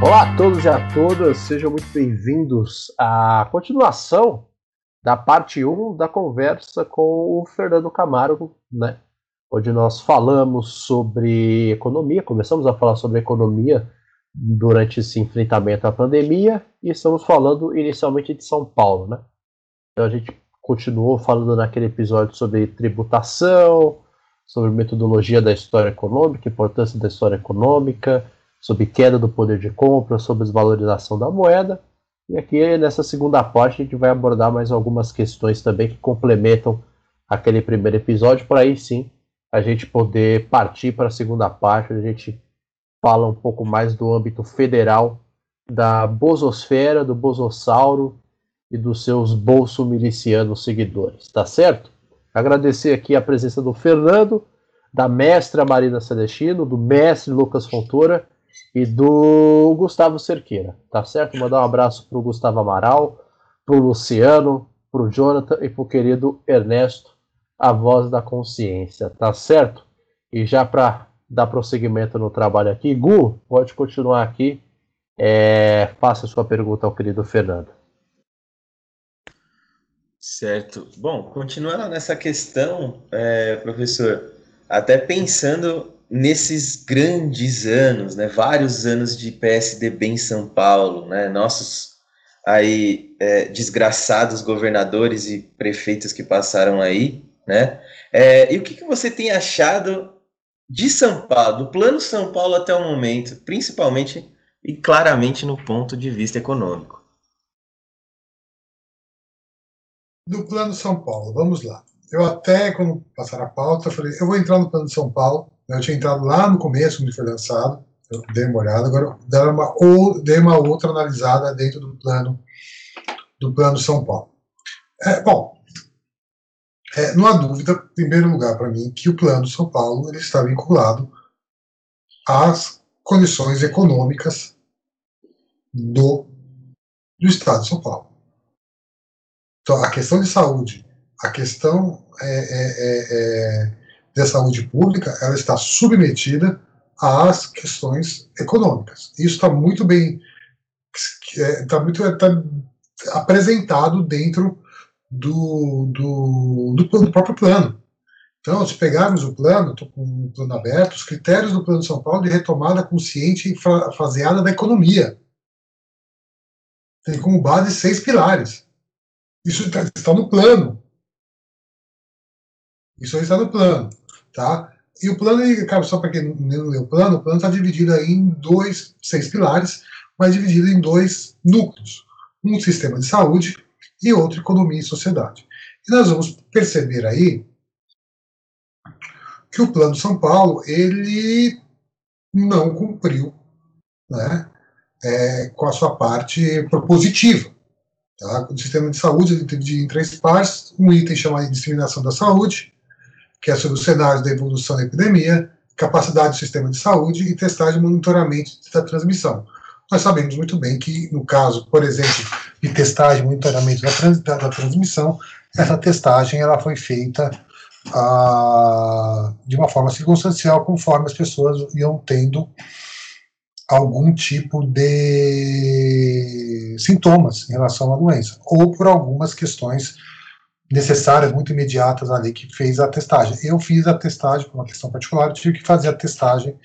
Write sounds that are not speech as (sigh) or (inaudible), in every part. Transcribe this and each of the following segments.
Olá a todos e a todas, sejam muito bem-vindos à continuação da parte 1 da conversa com o Fernando Camargo, né? Onde nós falamos sobre economia, começamos a falar sobre economia durante esse enfrentamento à pandemia e estamos falando inicialmente de São Paulo, né? Então a gente continuou falando naquele episódio sobre tributação, sobre metodologia da história econômica, importância da história econômica, sobre queda do poder de compra, sobre desvalorização da moeda. E aqui nessa segunda parte a gente vai abordar mais algumas questões também que complementam aquele primeiro episódio, para aí sim a gente poder partir para a segunda parte, onde a gente fala um pouco mais do âmbito federal, da bososfera, do bosossauro e dos seus bolsomilicianos seguidores, tá certo? Agradecer aqui a presença do Fernando, da mestra Marina Celestino, do mestre Lucas Fontoura e do Gustavo Cerqueira, tá certo? Mandar um abraço pro Gustavo Amaral, pro Luciano, pro Jonathan e pro querido Ernesto, a voz da consciência, tá certo? E já para dar prosseguimento no trabalho aqui, Gu, pode continuar aqui. É, faça sua pergunta ao querido Fernando. Certo. Bom, continuando nessa questão, é, professor, até pensando nesses grandes anos, né, vários anos de PSDB em São Paulo, né, nossos aí é, desgraçados governadores e prefeitos que passaram aí, né, é, e o que, que você tem achado de São Paulo, do plano São Paulo até o momento, principalmente e claramente no ponto de vista econômico? Do plano São Paulo, vamos lá. Eu até, quando passar a pauta, falei, eu vou entrar no plano de São Paulo, eu tinha entrado lá no começo, quando foi lançado, eu dei uma olhada, agora dei uma, ou, dei uma outra analisada dentro do plano do plano São Paulo. É, bom, é, não há dúvida, em primeiro lugar para mim, que o plano São Paulo ele está vinculado às condições econômicas do, do Estado de São Paulo. Então, a questão de saúde, a questão é, é, é, é da saúde pública, ela está submetida às questões econômicas. Isso está muito bem está é, muito tá apresentado dentro do, do, do, do, próprio plano. Então, se pegarmos o plano, estou com o plano aberto, os critérios do Plano de São Paulo de retomada consciente e faseada da economia. Tem como base seis pilares. Isso está, está no plano. Isso está no plano. Tá? E o plano, só para quem não leu o plano, o plano está dividido aí em dois, seis pilares, mas dividido em dois núcleos. Um sistema de saúde e outro economia e sociedade. E nós vamos perceber aí que o Plano São Paulo ele não cumpriu né, é, com a sua parte propositiva. Tá? O sistema de saúde ele dividido em três partes, um item chamado disseminação da saúde, que é sobre o cenário da evolução da epidemia, capacidade do sistema de saúde e testagem e monitoramento da transmissão. Nós sabemos muito bem que, no caso, por exemplo, de testagem e monitoramento da, trans, da, da, transmissão, essa testagem ela foi feita ah, de uma forma circunstancial, conforme as pessoas iam tendo algum tipo de sintomas em relação à doença, ou por algumas questões necessárias, muito imediatas ali, que fez a testagem. Eu fiz a testagem, por uma questão particular, eu tive que fazer a testagem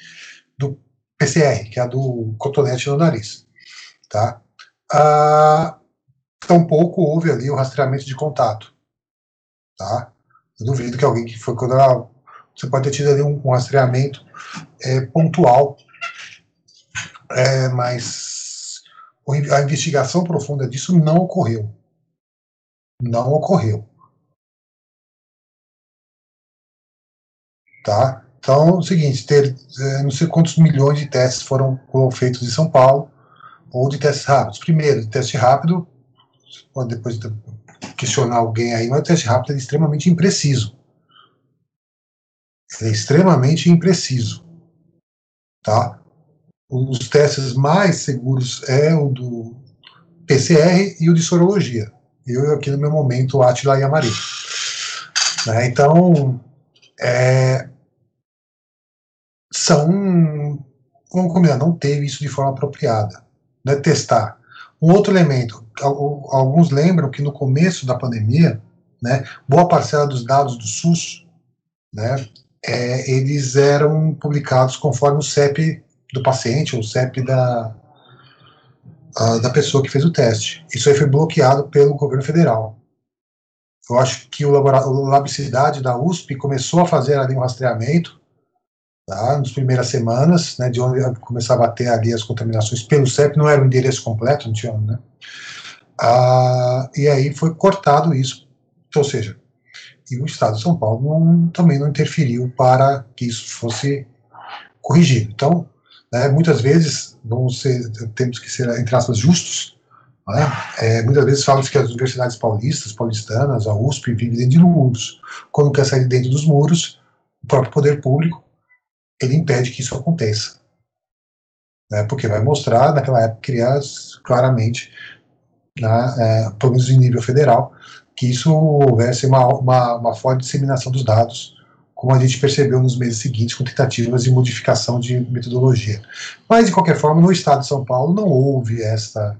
do PCR, que é a do cotonete no nariz. Tá? Ah, tampouco houve ali o rastreamento de contato. Tá? Eu duvido que alguém que foi quando ela, você pode ter tido ali um, um rastreamento é, pontual, é, mas a investigação profunda disso não ocorreu. Não ocorreu. Tá? Então, é o seguinte, ter é, não sei quantos milhões de testes foram, feitos em São Paulo, ou de testes rápidos. Primeiro, de teste rápido, pode depois questionar alguém aí, mas o teste rápido é extremamente impreciso. É extremamente impreciso. Tá? Os testes mais seguros é o do PCR e o de sorologia. Eu aqui no meu momento, Atila e Amari. Né? Então, é, são, vamos combinar, não teve isso de forma apropriada. né, testar. Um outro elemento, alguns lembram que no começo da pandemia, né, boa parcela dos dados do SUS, né, é, eles eram publicados conforme o CEP do paciente, ou o CEP da, a, da pessoa que fez o teste. Isso aí foi bloqueado pelo governo federal. Eu acho que o, o Labicidade da USP começou a fazer ali um rastreamento tá, nas primeiras semanas, né, de onde começava a ter ali as contaminações pelo CEP, não era o endereço completo, não tinha, né? Ah, e aí foi cortado isso, ou seja, e o Estado de São Paulo não, também não interferiu para que isso fosse corrigido. Então, né, muitas vezes, vamos ser, temos que ser, entre aspas, justos, né, é, muitas vezes falam que as universidades paulistas, paulistanas, a USP, vivem dentro de muros. Quando quer sair dentro dos muros, o próprio poder público, ele impede que isso aconteça. Né, porque vai mostrar, naquela época, crias claramente, né, é, pelo menos em nível federal, que isso houvesse uma, uma, uma forte disseminação dos dados, como a gente percebeu nos meses seguintes, com tentativas de modificação de metodologia. Mas, de qualquer forma, no estado de São Paulo não houve esta.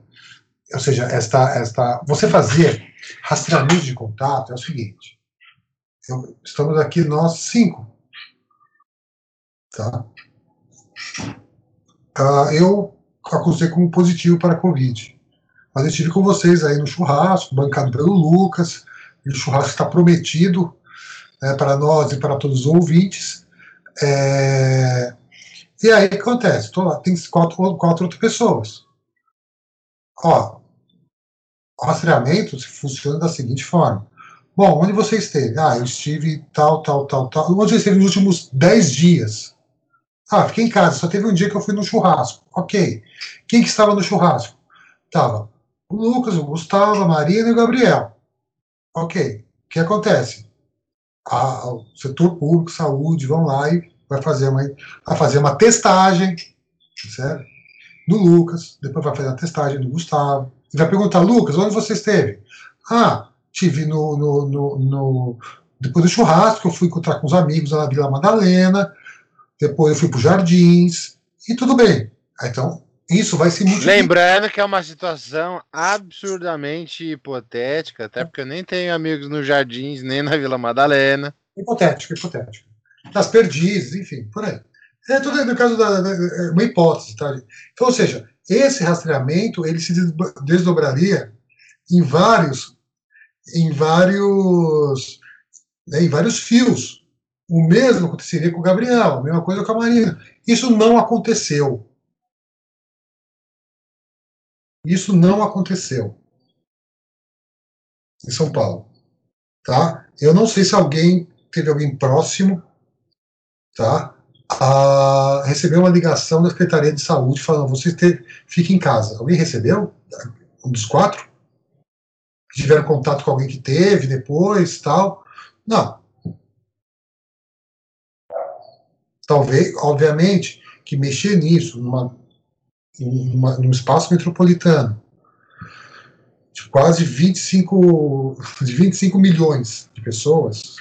Ou seja, esta. esta você fazer rastreamento de contato é o seguinte. Eu, estamos aqui nós cinco. Tá? Uh, eu acusei como positivo para a Covid. Mas eu estive com vocês aí no churrasco, bancado pelo Lucas, e o churrasco está prometido né, para nós e para todos os ouvintes. É... E aí o que acontece? Tô lá, tem quatro, quatro outras pessoas. Ó, o rastreamento funciona da seguinte forma. Bom, onde você esteve? Ah, eu estive tal, tal, tal, tal. Onde você esteve nos últimos 10 dias? Ah, fiquei em casa, só teve um dia que eu fui no churrasco. Ok. Quem que estava no churrasco? Tava o Lucas, o Gustavo, a Marina e o Gabriel. Ok. O que acontece? A, o setor público, saúde, vão lá e vai fazer uma, vai fazer uma testagem, certo? No Lucas, depois vai fazer a testagem no Gustavo. E vai perguntar, Lucas, onde você esteve? Ah, tive no, no, no, no depois do churrasco, eu fui encontrar com os amigos lá na Vila Madalena, depois eu fui para os Jardins, e tudo bem. Então, isso vai se multiplicar. Lembrando que é uma situação absurdamente hipotética, até porque eu nem tenho amigos nos Jardins, nem na Vila Madalena. Hipotética, hipotética. Das perdizes, enfim, por aí. É tudo no caso da, da é uma hipótese, tá? Então, ou seja, esse rastreamento ele se desdobraria em vários, em vários, né, em vários fios. O mesmo aconteceria com o Gabriel, a mesma coisa com a Marina. Isso não aconteceu. Isso não aconteceu em São Paulo, tá? Eu não sei se alguém teve alguém próximo, tá? A receber uma ligação da Secretaria de Saúde falando: você te, fica em casa. Alguém recebeu? Um dos quatro? Tiveram contato com alguém que teve depois, tal? Não. Talvez, obviamente, que mexer nisso, numa uma, num espaço metropolitano de quase 25, de 25 milhões de pessoas,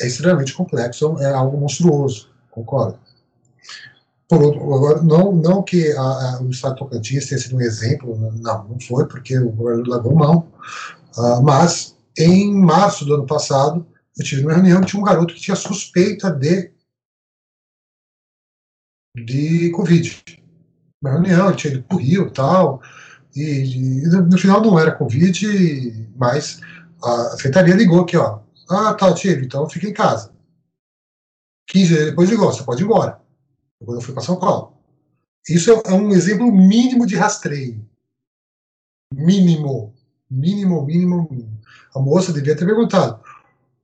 é extremamente complexo, é algo monstruoso, concordo. Por outro, agora, não, não que a, a, o Estado Tocantins tenha sido um exemplo, não, não foi, porque o governo levou mão, uh, mas em março do ano passado, eu tive uma reunião que tinha um garoto que tinha suspeita de de Covid uma reunião, ele tinha ido pro Rio tal, e, e no final não era Covid, mas a secretaria ligou aqui, ó. Ah, tá, tive, então fica em casa. 15 dias depois ligou, você pode ir embora. Eu fui para São Paulo. Isso é, é um exemplo mínimo de rastreio. Mínimo. Mínimo, mínimo, mínimo. A moça devia ter perguntado.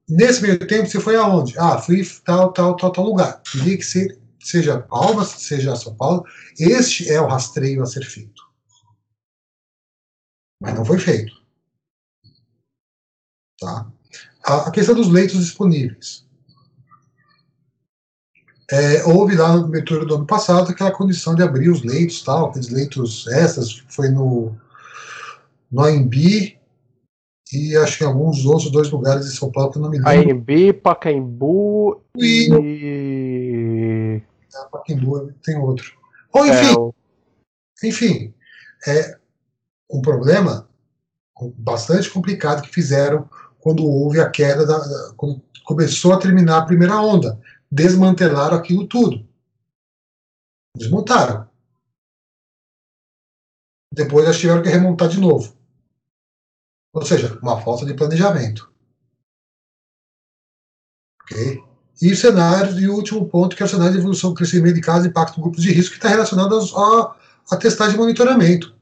Nesse meio tempo, você foi aonde? Ah, fui tal, tal, tal, tal lugar. Teria que ser seja Palmas, seja São Paulo, este é o rastreio a ser feito. Mas não foi feito. Tá? A, questão dos leitos disponíveis. É, houve lá no metrô do ano passado aquela condição de abrir os leitos, tal, aqueles leitos extras, foi no, no AMB e acho que em alguns outros dois lugares de São Paulo que eu não me lembro. AMB, Pacaembu e, e... Pacaembu tem outro. Ou enfim, é, o... enfim, é um problema bastante complicado que fizeram quando houve a queda, da, quando começou a terminar a primeira onda. Desmantelaram aquilo tudo. Desmontaram. Depois eles tiveram que remontar de novo. Ou seja, uma falta de planejamento. Ok? E o cenário, e o último ponto, que é o cenário de evolução, crescimento de casos, impacto em grupos de risco, que está relacionado à testagem de monitoramento.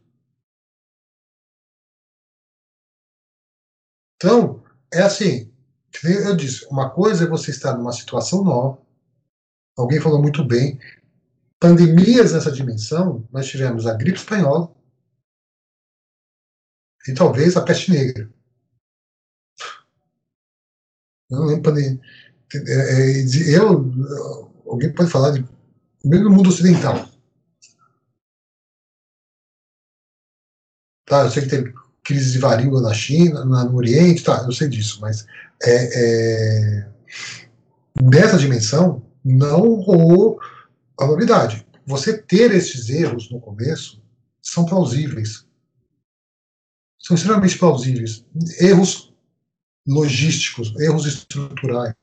Então, é assim, eu disse, uma coisa é você estar numa situação nova, alguém falou muito bem, pandemias nessa dimensão, nós tivemos a gripe espanhola e talvez a peste negra. Eu não lembro pandemia. É, eu, alguém pode falar de mesmo mundo ocidental. Tá, eu sei que teve crise de varíola na China, no Oriente, tá, eu sei disso, mas é, é, nessa dimensão não rolou a novidade. Você ter esses erros no começo são plausíveis. São extremamente plausíveis. Erros logísticos, erros estruturais.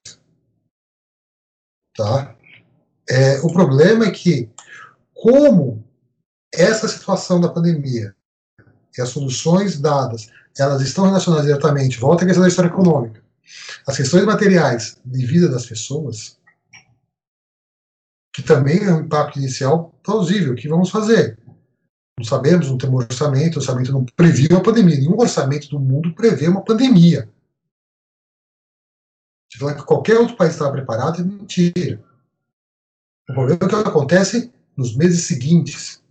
Tá? É, o problema é que, como essa situação da pandemia e as soluções dadas elas estão relacionadas diretamente, volta à questão da história econômica, as questões materiais de vida das pessoas, que também é um impacto inicial plausível, que vamos fazer? Não sabemos, não temos orçamento, o orçamento não previu a pandemia, nenhum orçamento do mundo prevê uma pandemia. Falar que qualquer outro país estava preparado é mentira. O problema é o que acontece nos meses seguintes.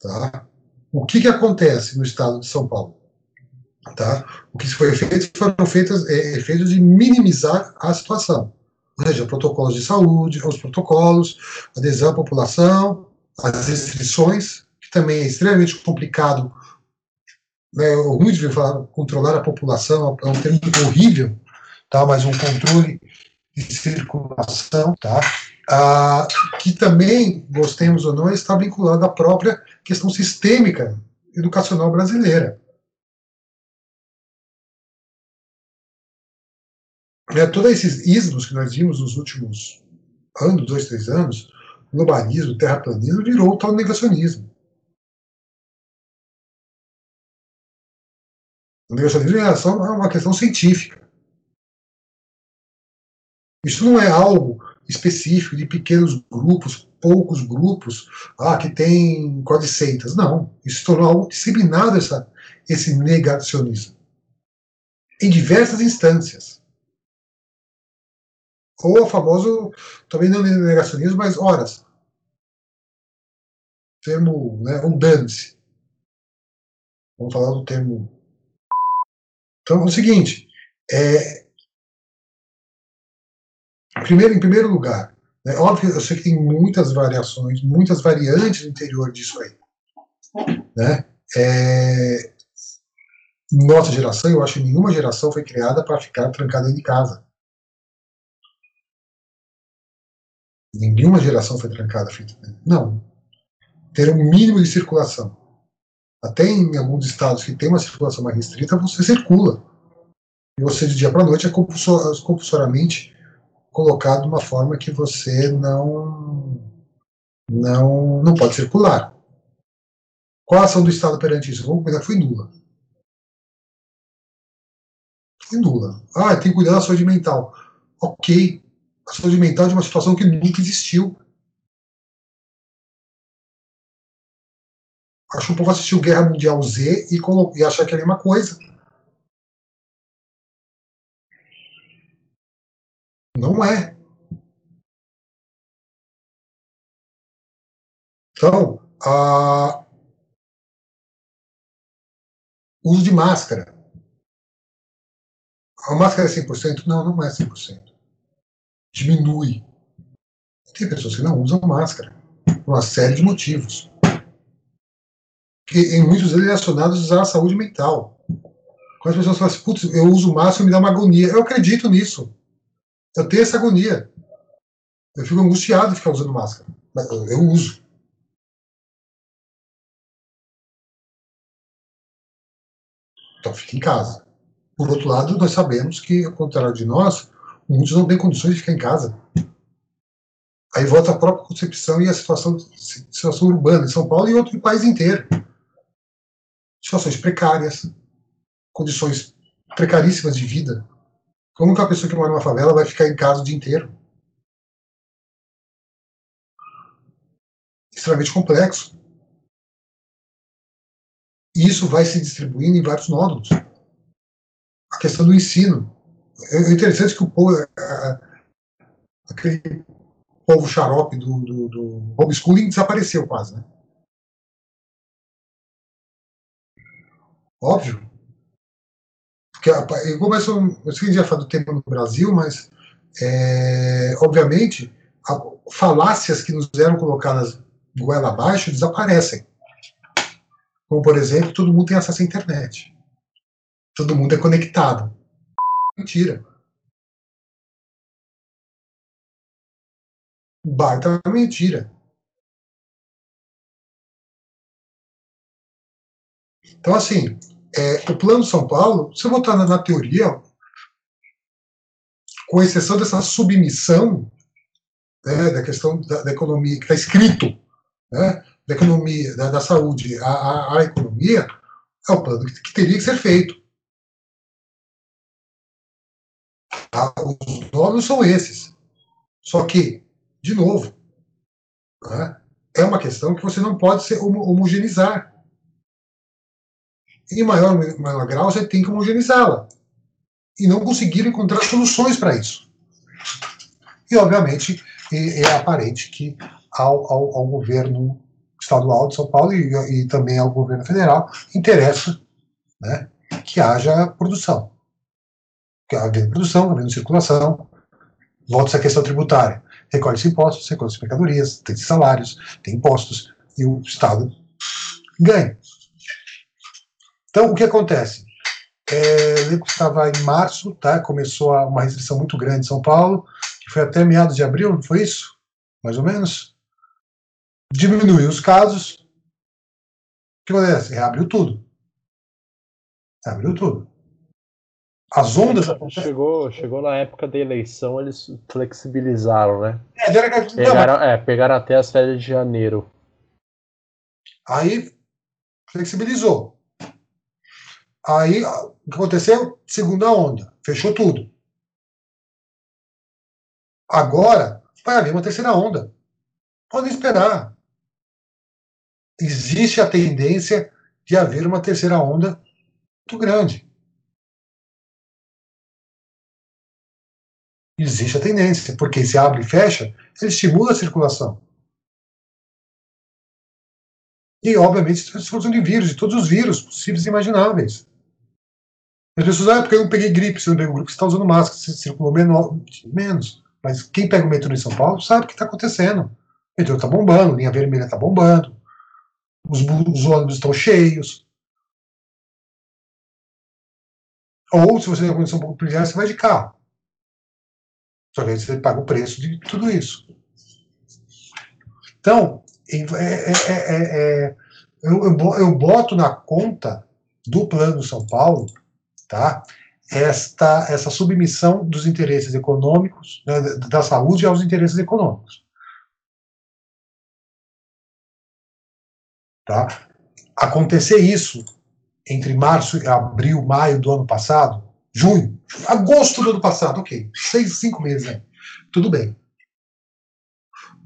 Tá? O que, que acontece no estado de São Paulo? Tá? O que foi feito foram feitos é, efeitos de minimizar a situação. Ou seja, protocolos de saúde, os protocolos, adesão à população, as restrições, que também é extremamente complicado né, o ruim de falar controlar a população é um termo horrível, tá? mas um controle de circulação, tá? Ah, que também, gostemos ou não, está vinculado à própria questão sistêmica educacional brasileira. É, todos esses ismos que nós vimos nos últimos anos, dois, três anos, globalismo, terraplanismo, virou o tal negacionismo. O negacionismo em relação a uma questão científica. Isso não é algo específico de pequenos grupos, poucos grupos, ah, que tem codiceitas. Não. Isso tornou algo disseminado, essa, esse negacionismo. Em diversas instâncias. Ou o famoso, também não negacionismo, mas horas. Termo, né, dane-se. Vamos falar do termo então é o seguinte, é, primeiro, em primeiro lugar, né, óbvio, eu sei que tem muitas variações, muitas variantes no interior disso aí. Né? É, nossa geração, eu acho que nenhuma geração foi criada para ficar trancada de casa. Nenhuma geração foi trancada. Não. Ter um mínimo de circulação. Até em alguns estados que tem uma circulação mais restrita, você circula. E você, de dia para noite, é compulsoriamente colocado de uma forma que você não, não, não pode circular. Qual a ação do Estado perante isso? Vamos começar, foi nula. Foi nula. Ah, tem que cuidar da saúde mental. Ok. A saúde mental é de uma situação que nunca existiu. Acho que o povo assistiu Guerra Mundial Z e, e achar que é a mesma coisa. Não é. Então, a... uso de máscara. A máscara é 100%? Não, não é 100%. Diminui. Tem pessoas que não usam máscara por uma série de motivos que em muitos deles relacionados à saúde mental. Quando as pessoas falam assim, putz, eu uso máscara e me dá uma agonia. Eu acredito nisso. Eu tenho essa agonia. Eu fico angustiado de ficar usando máscara. eu uso. Então fica em casa. Por outro lado, nós sabemos que, ao contrário de nós, muitos não têm condições de ficar em casa. Aí volta a própria concepção e a situação, situação urbana em São Paulo e outro país inteiro. Situações precárias, condições precaríssimas de vida. Como que uma pessoa que mora numa favela vai ficar em casa o dia inteiro? Extremamente complexo. E isso vai se distribuindo em vários nódulos. A questão do ensino. É interessante que o povo, aquele povo xarope do, do, do homeschooling desapareceu quase, né? Óbvio. Porque eu começo, eu sei que já falou do tema no Brasil, mas é, obviamente a, falácias que nos eram colocadas goela abaixo desaparecem. Como, por exemplo, todo mundo tem acesso à internet. Todo mundo é conectado. Mentira. Baita mentira. Então, assim, é, o Plano São Paulo, se eu botar na, na teoria, com exceção dessa submissão né, da questão da, da economia, que está escrito, né, da economia, da, da saúde à, à, economia, é o plano que, que teria que ser feito. Tá? Os nomes são esses. Só que, de novo, né, é uma questão que você não pode ser homogeneizar. Em maior menor grau, você tem que homogeneizá-la. E não conseguir encontrar soluções para isso. E, obviamente, é, aparente que ao, ao, ao governo estadual de São Paulo e, e também ao governo federal interessa né, que haja produção. Que haja produção, havendo circulação, volta essa questão tributária. Recolhe-se impostos, recolhe-se mercadorias, tem salários, tem impostos, e o Estado ganha. Então, o que acontece? É, eu estava em março, tá? começou uma restrição muito grande em São Paulo, que foi até meados de abril, não foi isso? Mais ou menos? diminuiu os casos. O que acontece? Reabriu tudo. Reabriu tudo. As ondas. Chegou, chegou na época da eleição, eles flexibilizaram, né? É, pegaram, é, pegaram até as férias de janeiro. Aí flexibilizou. Aí o que aconteceu? Segunda onda. Fechou tudo. Agora vai haver uma terceira onda. Podem esperar existe a tendência de haver uma terceira onda muito grande. Existe a tendência, porque se abre e fecha, ele estimula a circulação. E, obviamente, circulação de vírus, de todos os vírus possíveis e imagináveis. As pessoas, ah, porque eu peguei gripe, você não pegou gripe, você está usando máscara, você circulou menor, menos. Mas quem pega o metrô em São Paulo sabe o que está acontecendo. O metrô está bombando, linha vermelha está bombando, os, os ônibus estão cheios. Ou, se você tem uma condição um pouco privilegiada, você vai de carro. Só que aí você paga o preço de tudo isso. Então, é, é, é, eu, eu, boto na conta do Plano São Paulo tá, esta, essa submissão dos interesses econômicos, né, da saúde aos interesses econômicos. Tá? Acontecer isso entre março, abril, maio do ano passado, junho, agosto do ano passado, ok, seis, cinco meses, né? tudo bem.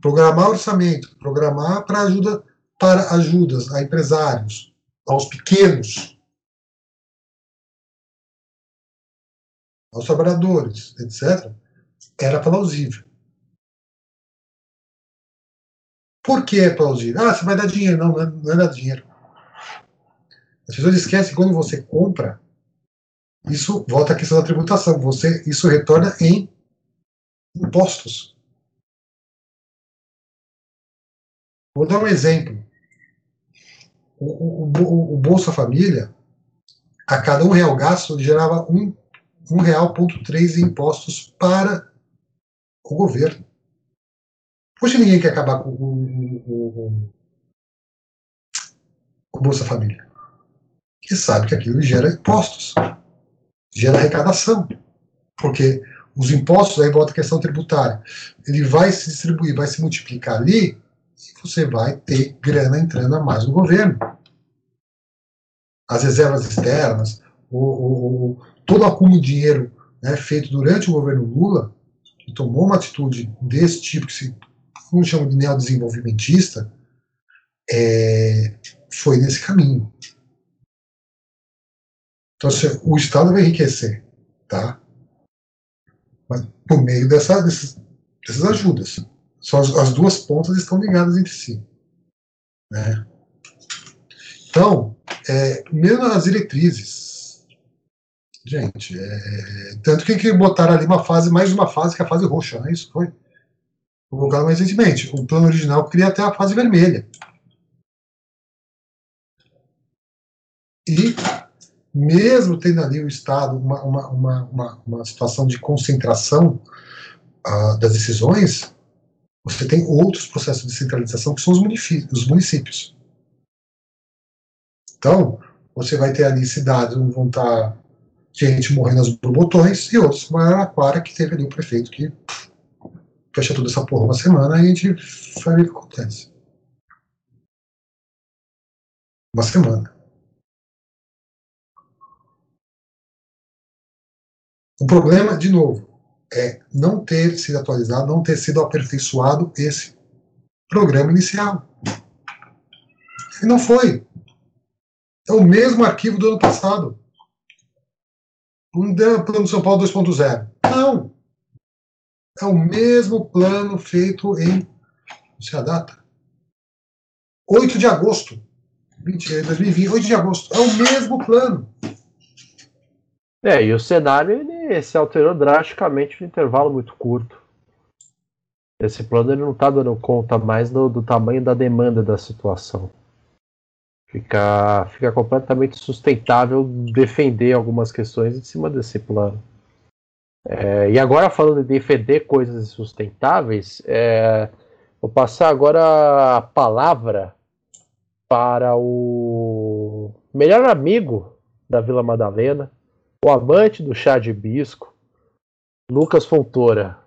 Programar orçamento, programar para ajuda para ajudas a empresários, aos pequenos, aos trabalhadores, etc., era plausível. Por que é plausível? Ah, você vai dar dinheiro. Não, não é, não é dar dinheiro. As pessoas esquecem que quando você compra, isso volta à questão da tributação. Você, isso retorna em impostos. Vou dar um exemplo. O, o, o, o Bolsa Família, a cada um real gasto, gerava um, um real ponto três em impostos para o governo. Hoje ninguém quer acabar com o, o Bolsa Família. Que sabe que aquilo gera impostos, gera arrecadação. Porque os impostos, aí volta a questão tributária, ele vai se distribuir, vai se multiplicar ali, e você vai ter grana entrando a mais no governo. As reservas externas, o, o, todo acúmulo de dinheiro né, feito durante o governo Lula, que tomou uma atitude desse tipo, que se como chama de neodesenvolvimentista, é, foi nesse caminho. Então, assim, o Estado vai enriquecer, tá? Mas por meio dessa, dessas, dessas ajudas. Só as, as, duas pontas estão ligadas entre si. Né? Então, é, mesmo as diretrizes, gente, é, tanto que, que botaram ali uma fase, mais uma fase, que é a fase roxa, né? Isso foi colocado mais recentemente. O plano original queria até a fase vermelha. E, mesmo tendo ali o Estado uma, uma, uma, uma, uma situação de concentração uh, das decisões, você tem outros processos de centralização que são os, os municípios. Então, você vai ter ali cidades onde vão estar gente morrendo aos borbotões e outros, como Araraquara, que teve ali o prefeito que fecha toda essa porra uma semana e a gente ver o que acontece. Uma semana. O problema, de novo, é não ter sido atualizado, não ter sido aperfeiçoado esse programa inicial. E não foi. É o mesmo arquivo do ano passado. Um plano São Paulo 2.0. Não. É o mesmo plano feito em. Não sei a data. 8 de agosto. 2020, 8 de agosto. É o mesmo plano. É, e o cenário ele se alterou drasticamente no intervalo muito curto. Esse plano ele não está dando conta mais do, do, tamanho da demanda da situação. Fica, fica completamente sustentável defender algumas questões em cima desse plano. É, e agora falando de defender coisas sustentáveis, é, vou passar agora a palavra para o melhor amigo da Vila Madalena, o amante do chá de hibisco, Lucas Fontoura,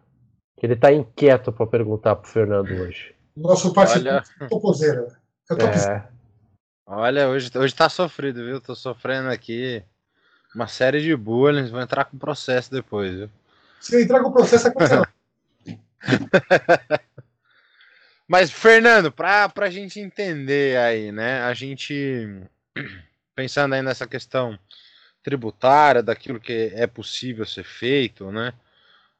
que ele está inquieto para perguntar para o Fernando hoje. Nosso participante Olha... toposeira. É. Olha, hoje, hoje tá sofrido, viu? Tô sofrendo aqui uma série de bullying, vou entrar com processo depois, viu? Se entrar com processo, é cancelado. (laughs) Mas, Fernando, para a gente entender aí, né? A gente, pensando aí nessa questão tributária, daquilo que é possível ser feito, né?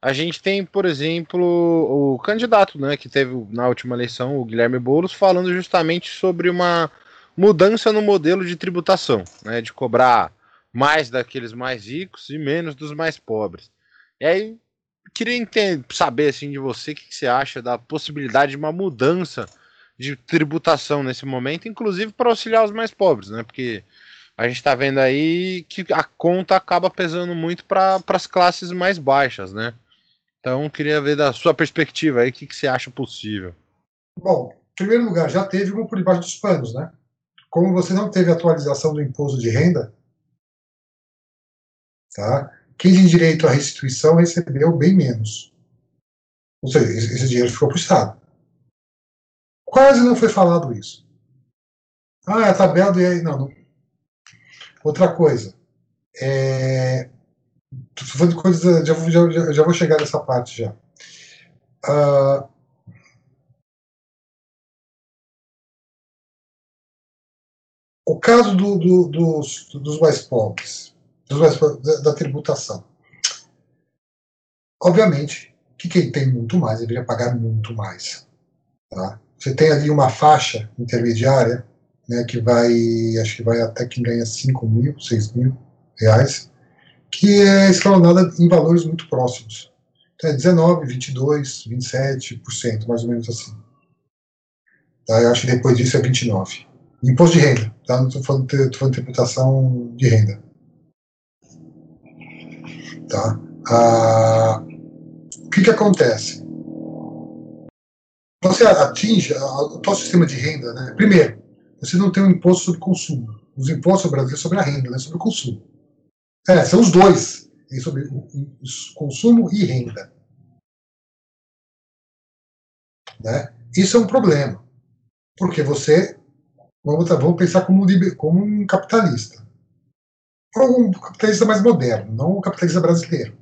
A gente tem, por exemplo, o candidato, né, que teve na última eleição, o Guilherme Boulos, falando justamente sobre uma mudança no modelo de tributação, né, de cobrar mais daqueles mais ricos e menos dos mais pobres. E aí, queria entender, saber assim de você o que, que você acha da possibilidade de uma mudança de tributação nesse momento, inclusive para auxiliar os mais pobres, né? Porque a gente está vendo aí que a conta acaba pesando muito para as classes mais baixas, né? Então, queria ver da sua perspectiva aí, o que, que você acha possível. Bom, em primeiro lugar, já teve um por debaixo dos panos, né? Como você não teve atualização do imposto de renda, tá? quem tem direito à restituição recebeu bem menos. Ou seja, esse dinheiro ficou para o Estado. Quase não foi falado isso. Ah, é a tabela e aí. Não, não, Outra coisa. É, falando de coisas, já, já, já, vou chegar nessa parte já. Uh, o caso do, do, dos, dos mais pobres, dos mais da, da, tributação. Obviamente que quem tem muito mais deveria pagar muito mais. Tá? Você tem ali uma faixa intermediária né, que vai, acho que vai até quem ganha 5 mil, 6 mil reais, que é escalonada em valores muito próximos. Então é 19, 22, 27%, mais ou menos assim. Tá, eu acho que depois disso é 29. Imposto de renda, tá? não estou falando, falando de tributação de renda. Tá? Ah, o que, que acontece? você atinge o tal sistema de renda, né? Primeiro, você não tem um imposto sobre consumo. Os impostos brasileiros sobre a renda, não é sobre o consumo. É, são os dois, é sobre o, consumo e renda. Né? Isso é um problema, porque você, vamos, pensar como, como um capitalista, ou um capitalista mais moderno, não um capitalista brasileiro.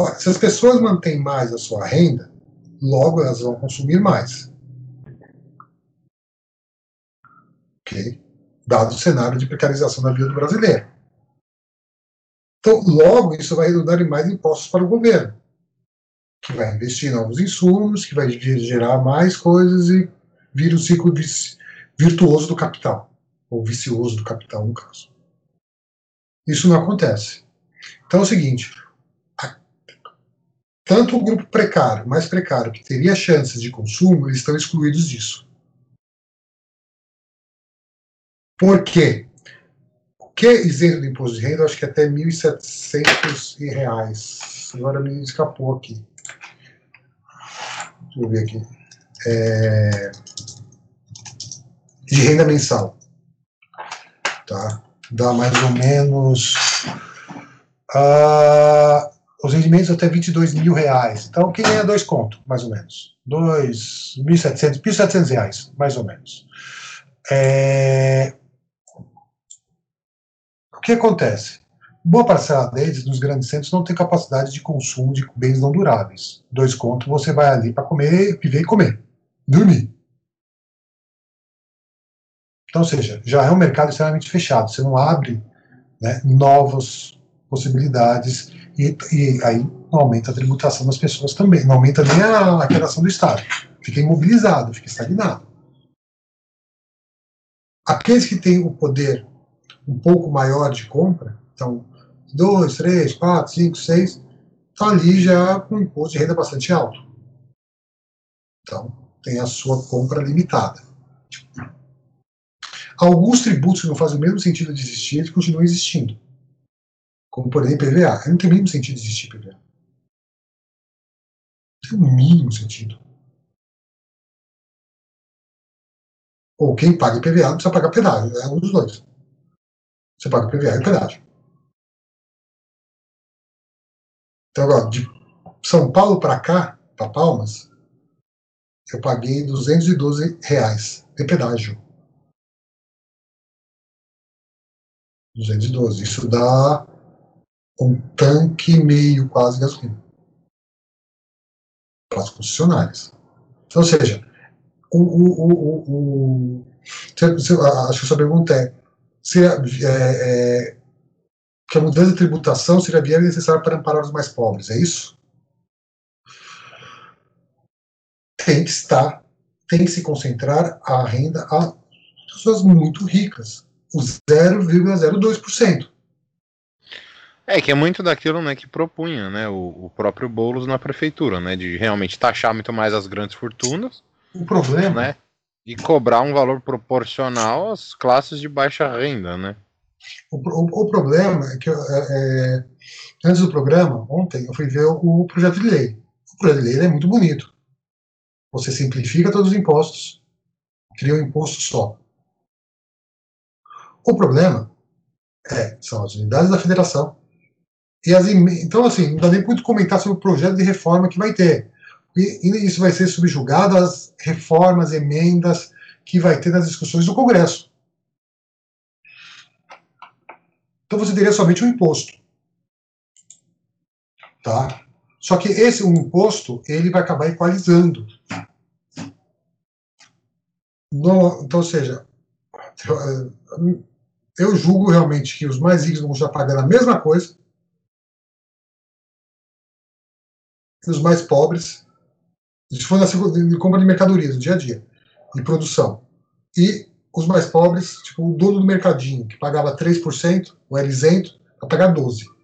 Olha, se as pessoas mantêm mais a sua renda, logo elas vão consumir mais. Ok? Dado o cenário de precarização da vida do brasileiro. Então, logo, isso vai redundar em mais impostos para o governo, que vai investir em novos insumos, que vai gerar mais coisas e vira o ciclo virtuoso do capital, ou vicioso do capital, no caso. Isso não acontece. Então é o seguinte: tanto o grupo precário, mais precário, que teria chances de consumo, eles estão excluídos disso. Por quê? O que é isento do imposto de renda, eu acho que é até R$ 1.700. Agora me escapou aqui. Deixa eu ver aqui. É... De renda mensal. Tá? Dá mais ou menos. Uh, os rendimentos até 22 mil reais. Então, quem ganha dois conto, mais ou menos. 2.700, 1.700 reais, mais ou menos. É... O que acontece? Boa parcela deles, nos grandes centros, não tem capacidade de consumo de bens não duráveis. Dois contos, você vai ali para comer, viver e comer. Dormir. Então, ou seja, já é um mercado extremamente fechado. Você não abre né, novas possibilidades e, e aí não aumenta a tributação das pessoas também, não aumenta nem a arrecadação do Estado. Fica imobilizado, fica estagnado. Aqueles que têm o poder um pouco maior de compra, então, dois, três, quatro, cinco, seis, estão ali já com um imposto de renda bastante alto. Então, tem a sua compra limitada. Alguns tributos que não fazem o mesmo sentido de existir, eles continuam existindo como por exemplo PVA. Não tem o mínimo sentido existir PVA. Não tem o mínimo sentido. Ou quem paga PVA não precisa pagar pedágio, é um dos dois. Você paga PVA e pedágio. Então agora, de São Paulo para cá, para Palmas, eu paguei 212 reais de pedágio. 212. Isso dá um tanque e meio quase gasolina para as concessionárias. Então, ou seja, o, o, o, acho que a sua pergunta é se é, é, que a mudança de tributação seria viável e necessária para amparar os mais pobres, é isso? Tem que estar, tem que se concentrar a renda a pessoas muito ricas, 0,02%. É, que é muito daquilo né, que propunha né, o, o próprio Boulos na prefeitura, né? De realmente taxar muito mais as grandes fortunas. O problema. Né, e cobrar um valor proporcional às classes de baixa renda, né? O, o, o problema é que é, é, antes do programa, ontem, eu fui ver o, o projeto de lei. O projeto de lei é muito bonito. Você simplifica todos os impostos, cria um imposto só. O problema é, são as unidades da federação, e as, então, assim, não dá nem muito comentar sobre o projeto de reforma que vai ter. E, e isso vai ser subjugado às reformas, emendas que vai ter nas discussões do Congresso. Então você teria somente um imposto. Tá? Só que esse um imposto, ele vai acabar equalizando. No, então, ou seja, eu, julgo realmente que os mais ricos vão já pagando a mesma coisa, e os mais pobres, se for na compra de mercadorias, no dia a dia, de produção. E os mais pobres, tipo o dono do mercadinho, que pagava 3%, ou era isento, vai pagar 12%.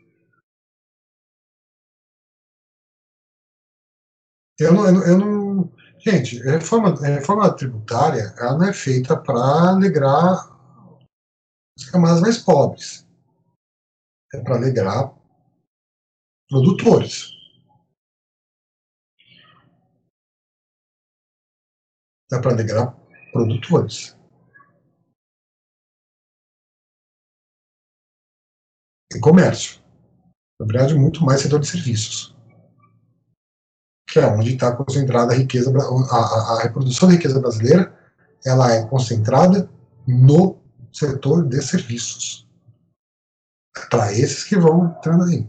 Eu não, eu, eu não. Gente, a reforma, a reforma tributária ela não é feita para alegrar as camadas mais pobres. É para alegrar produtores. é para degradar produtores. E comércio. Na verdade, muito mais setor de serviços. Que é onde está concentrada a riqueza, a, a, a reprodução da riqueza brasileira, ela é concentrada no setor de serviços. É para esses que vão entrando aí.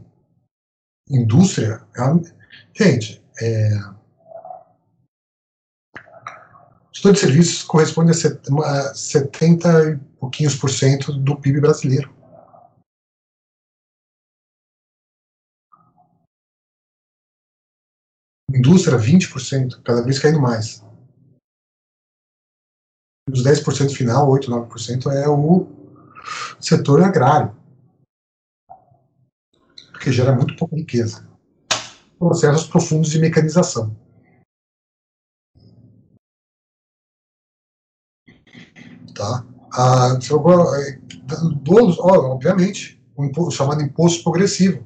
Indústria, é, gente, é, setor de serviços corresponde a 70 e pouquinhos por cento do PIB brasileiro. Indústria, 20%, cada vez caindo mais. Os 10% final, 8, 9% é o setor agrário, porque gera muito pouca riqueza. Processos profundos de mecanização. Tá? Ah, obviamente, o chamado imposto progressivo.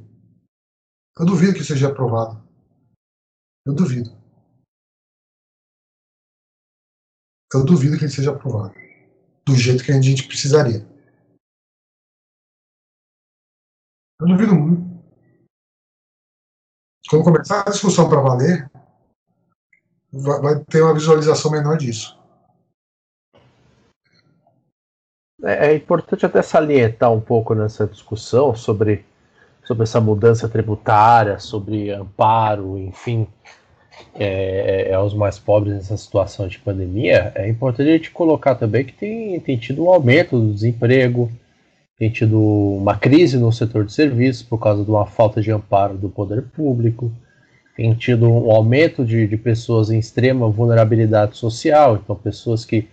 Eu duvido que seja aprovado. Eu duvido. Eu duvido que ele seja aprovado. Do jeito que a gente precisaria. Eu duvido muito. Quando começar a discussão para valer, vai ter uma visualização menor disso. É, é importante até salientar um pouco nessa discussão sobre, sobre essa mudança tributária, sobre amparo, enfim, é, é, aos mais pobres nessa situação de pandemia. É importante a gente colocar também que tem, tem tido um aumento do desemprego, tem tido uma crise no setor de serviços por causa de uma falta de amparo do poder público, tem tido um aumento de, de pessoas em extrema vulnerabilidade social, então pessoas que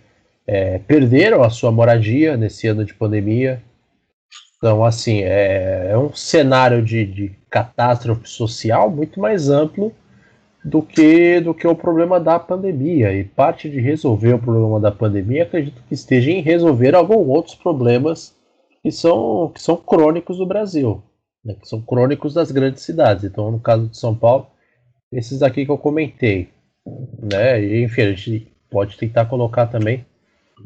é, perderam a sua moradia nesse ano de pandemia. Então, assim, é, é um cenário de, de, catástrofe social muito mais amplo do que, do que o problema da pandemia. E parte de resolver o problema da pandemia, acredito que esteja em resolver alguns outros problemas que são, que são crônicos do Brasil, né, que são crônicos das grandes cidades. Então, no caso de São Paulo, esses aqui que eu comentei. Né, e, enfim, a gente pode tentar colocar também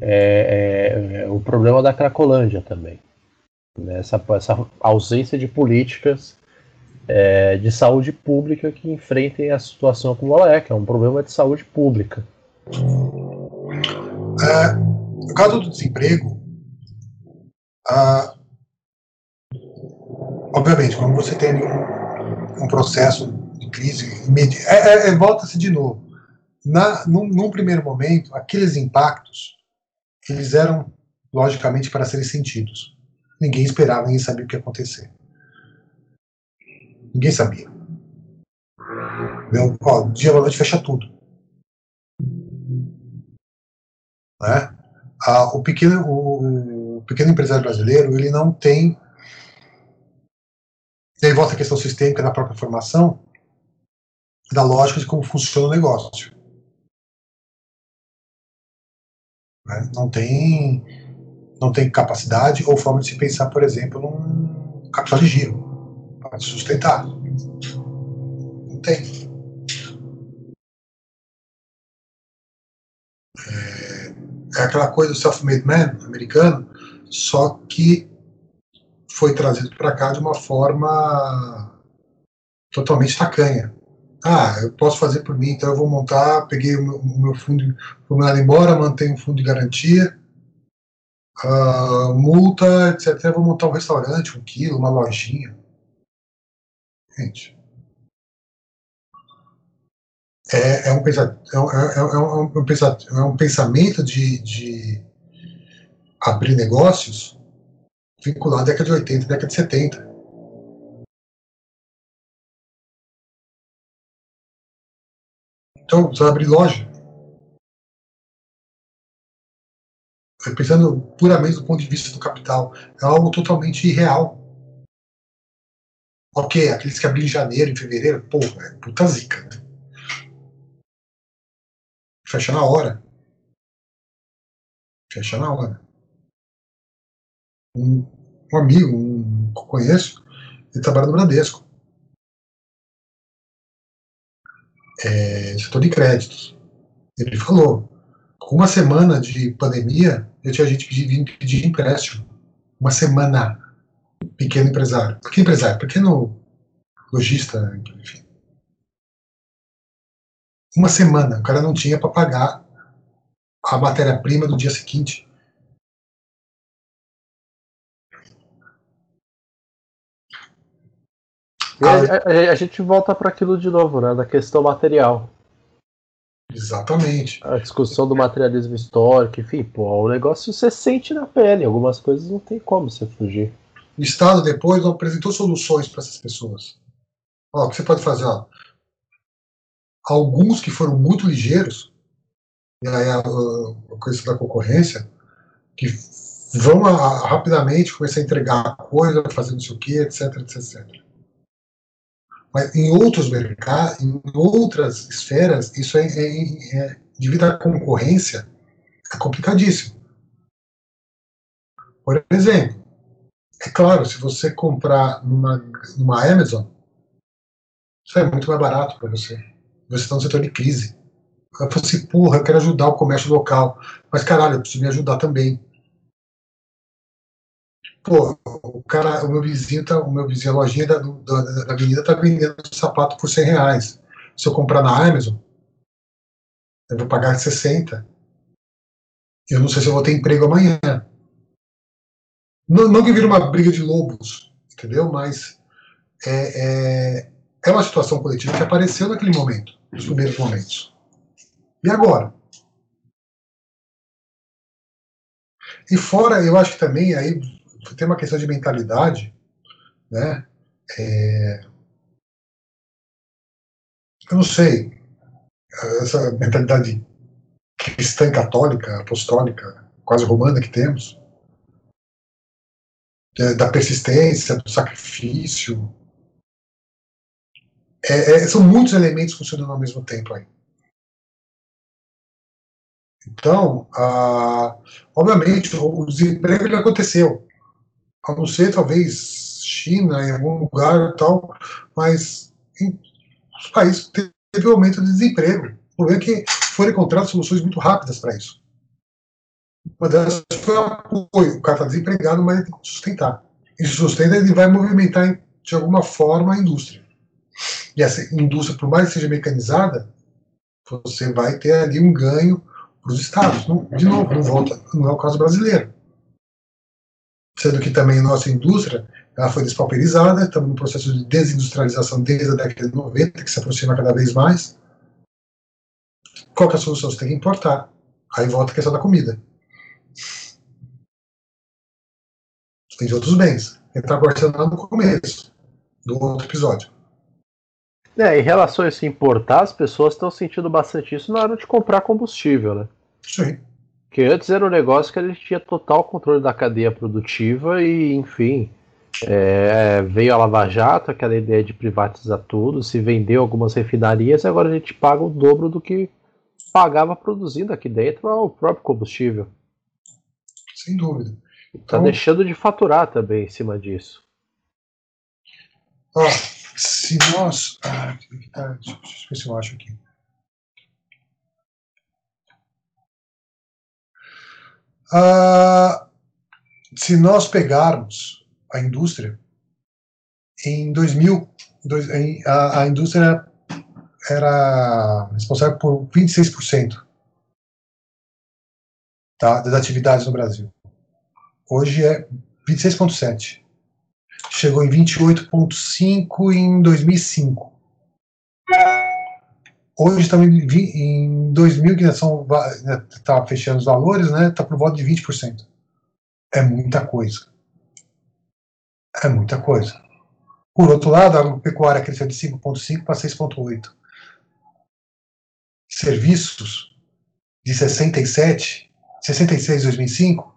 é, é, o problema da Cracolândia também. Né? Essa, essa ausência de políticas é, de saúde pública que enfrentem a situação como ela é, que é um problema de saúde pública. É, no caso do desemprego, obviamente, quando você tem um, um processo de crise, é, é, volta-se de novo. Na, num, num primeiro momento, aqueles impactos eles eram, logicamente, para serem sentidos. Ninguém esperava, ninguém sabia o que ia acontecer. Ninguém sabia. Meu, ó, dia à noite fecha tudo. Né? Ah, o, pequeno, o, o pequeno empresário brasileiro ele não tem. E aí volta a questão sistêmica da própria formação, da lógica de como funciona o negócio. Né? Não tem não tem capacidade ou forma de se pensar, por exemplo, num capital de giro se sustentar. Não tem. É, é aquela coisa do self-made man americano, só que foi trazido para cá de uma forma totalmente tacanha ah, eu posso fazer por mim, então eu vou montar, peguei o meu, o meu fundo, vou mandar embora, mantenho um fundo de garantia, uh, multa, etc. vou montar um restaurante, um quilo, uma lojinha. Gente. É, é, um, é, é, é, um, é pensamento de, de abrir negócios vinculado à década de 80, década de 70 Então, você vai abrir loja. Pensando puramente do ponto de vista do capital, é algo totalmente irreal. Ok, aqueles que abriram em janeiro, em fevereiro, pô, é puta zica, né? Fecha na hora. Fecha na hora. Um, um amigo, um que eu conheço, ele trabalha no Bradesco. é, setor de créditos. Ele falou: Com uma semana de pandemia, eu tinha gente vinha pedir empréstimo. Uma semana. Pequeno empresário. Pequeno empresário, pequeno lojista, enfim. Uma semana. O cara não tinha para pagar a matéria-prima do dia seguinte. A, a- a gente volta para aquilo de novo, né? Da questão material. Exatamente. A discussão do materialismo histórico, enfim, pô, o negócio você sente na pele. Algumas coisas não tem como você fugir. O Estado depois não apresentou soluções para essas pessoas. Ó, o que você pode fazer? Ó, alguns que foram muito ligeiros, e aí a, a coisa da concorrência, que vão a- rapidamente começar a entregar coisa, fazer não sei o que, etc, etc, etc. Mas em outros mercados, em outras esferas, isso é, é, é devido à concorrência, é complicadíssimo. Por exemplo, é claro, se você comprar numa, numa Amazon, isso é muito mais barato para você. Você está no setor de crise. Eu falei assim, porra, eu quero ajudar o comércio local. Mas caralho, eu preciso me ajudar também. Pô, o cara, o meu vizinho, tá, o meu vizinho, a lojinha da, da, da avenida tá vendendo sapato por 100 reais. Se eu comprar na Amazon, eu vou pagar 60. Eu não sei se eu vou ter emprego amanhã. Não, não que vira uma briga de lobos, entendeu? Mas é, é, é uma situação coletiva que apareceu naquele momento, nos primeiros momentos. E agora? E fora, eu acho que também aí tem uma questão de mentalidade, né? É, eu não sei, essa mentalidade cristã católica, apostólica, quase romana que temos, da persistência, do sacrifício. É, é, são muitos elementos funcionando ao mesmo tempo aí. Então, ah, obviamente, o desemprego ele aconteceu. A não ser, talvez, China, em algum lugar tal, mas em os países teve um aumento de desemprego. O problema é que foram encontradas soluções muito rápidas para isso. Uma delas foi o apoio. O cara está desempregado, mas ele tem que sustentar. Ele sustenta, ele vai movimentar, de alguma forma, a indústria. E essa indústria, por mais que seja mecanizada, você vai ter ali um ganho para os estados. De novo, não volta, não é o caso brasileiro. Sendo que também a nossa indústria ela foi despauperizada, estamos no processo de desindustrialização desde a década de 90, que se aproxima cada vez mais. Qual é a solução? Você tem que importar. Aí volta a questão da comida. Tem de outros bens. Ele está conversando no começo do outro episódio. É, em relação a isso importar, as pessoas estão sentindo bastante isso na hora de comprar combustível, né? Sim. Porque antes era um negócio que a gente tinha total controle da cadeia produtiva e, enfim, é, veio a Lava Jato, aquela ideia de privatizar tudo, se vendeu algumas refinarias, e agora a gente paga o dobro do que pagava produzindo aqui dentro o próprio combustível. Sem dúvida. Tá Então- deixando de faturar também em cima disso. Ó, se nós. Ah, tá, deixa eu ver se eu acho aqui. Ah, se nós pegarmos a indústria, em 2000, dois- em- a, a indústria era responsável por 26% tá, das atividades no Brasil. Hoje é 26,7%. Chegou em 28,5% em 2005. Hoje estamos em vi- em 2000, que está fechando os valores, né? Está por volta de 20%. É muita coisa. É muita coisa. Por outro lado, a agropecuária cresceu de 5,5% para 6,8%. Serviços de 67, 66 em 2005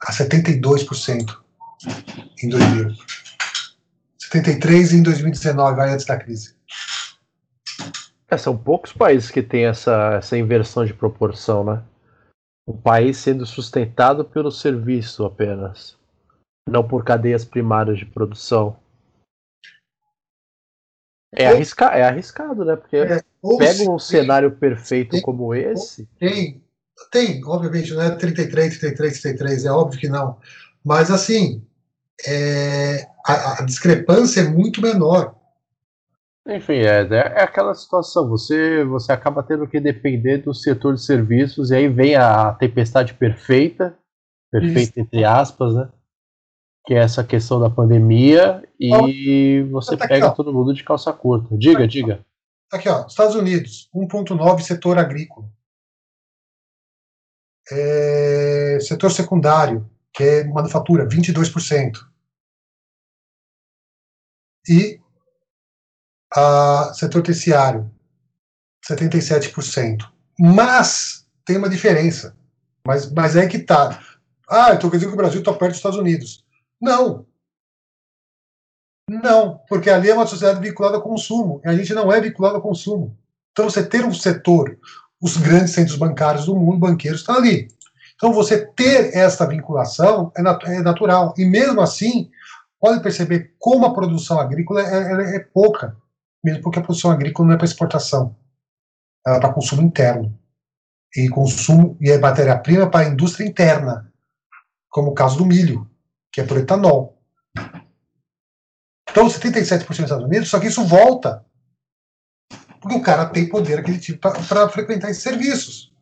a 72% em 2000. 73 em 2019, vai antes da crise. É, são poucos países que têm essa, essa inversão de proporção, né? Um país sendo sustentado pelo serviço apenas, não por cadeias primárias de produção. É, arrisca, é arriscado, né? Porque É, pega um cenário perfeito tem- como esse, tem Tem, obviamente, não é 33, 33, 33, é óbvio que não. Mas, assim, é, a, a, discrepância é muito menor. Enfim, é, é aquela situação, você, você acaba tendo que depender do setor de serviços, e aí vem a tempestade perfeita, perfeita Isso. entre aspas, né? Que é essa questão da pandemia, e você tá pega aqui, todo mundo de calça curta. Diga, aqui, diga. Aqui, ó, Estados Unidos, 1,9 setor agrícola. É, setor secundário, que é manufatura, 22%. E a setor terciário, 77%. Mas tem uma diferença. Mas, mas é que tá. Ah, então quer dizer que o Brasil está perto dos Estados Unidos. Não. Não, porque ali é uma sociedade vinculada ao consumo. E a gente não é vinculado ao consumo. Então você ter um setor, os grandes centros bancários do mundo, banqueiros estão ali. Então, você ter essa vinculação é, nat é natural. E mesmo assim, pode perceber como a produção agrícola é, é pouca, mesmo porque a produção agrícola não é para exportação, ela é para consumo interno. E consumo e é matéria-prima para a indústria interna, como o caso do milho, que é por etanol. Então, 77% dos Estados Unidos, só que isso volta. Porque o cara tem poder aquisitivo para frequentar esses serviços.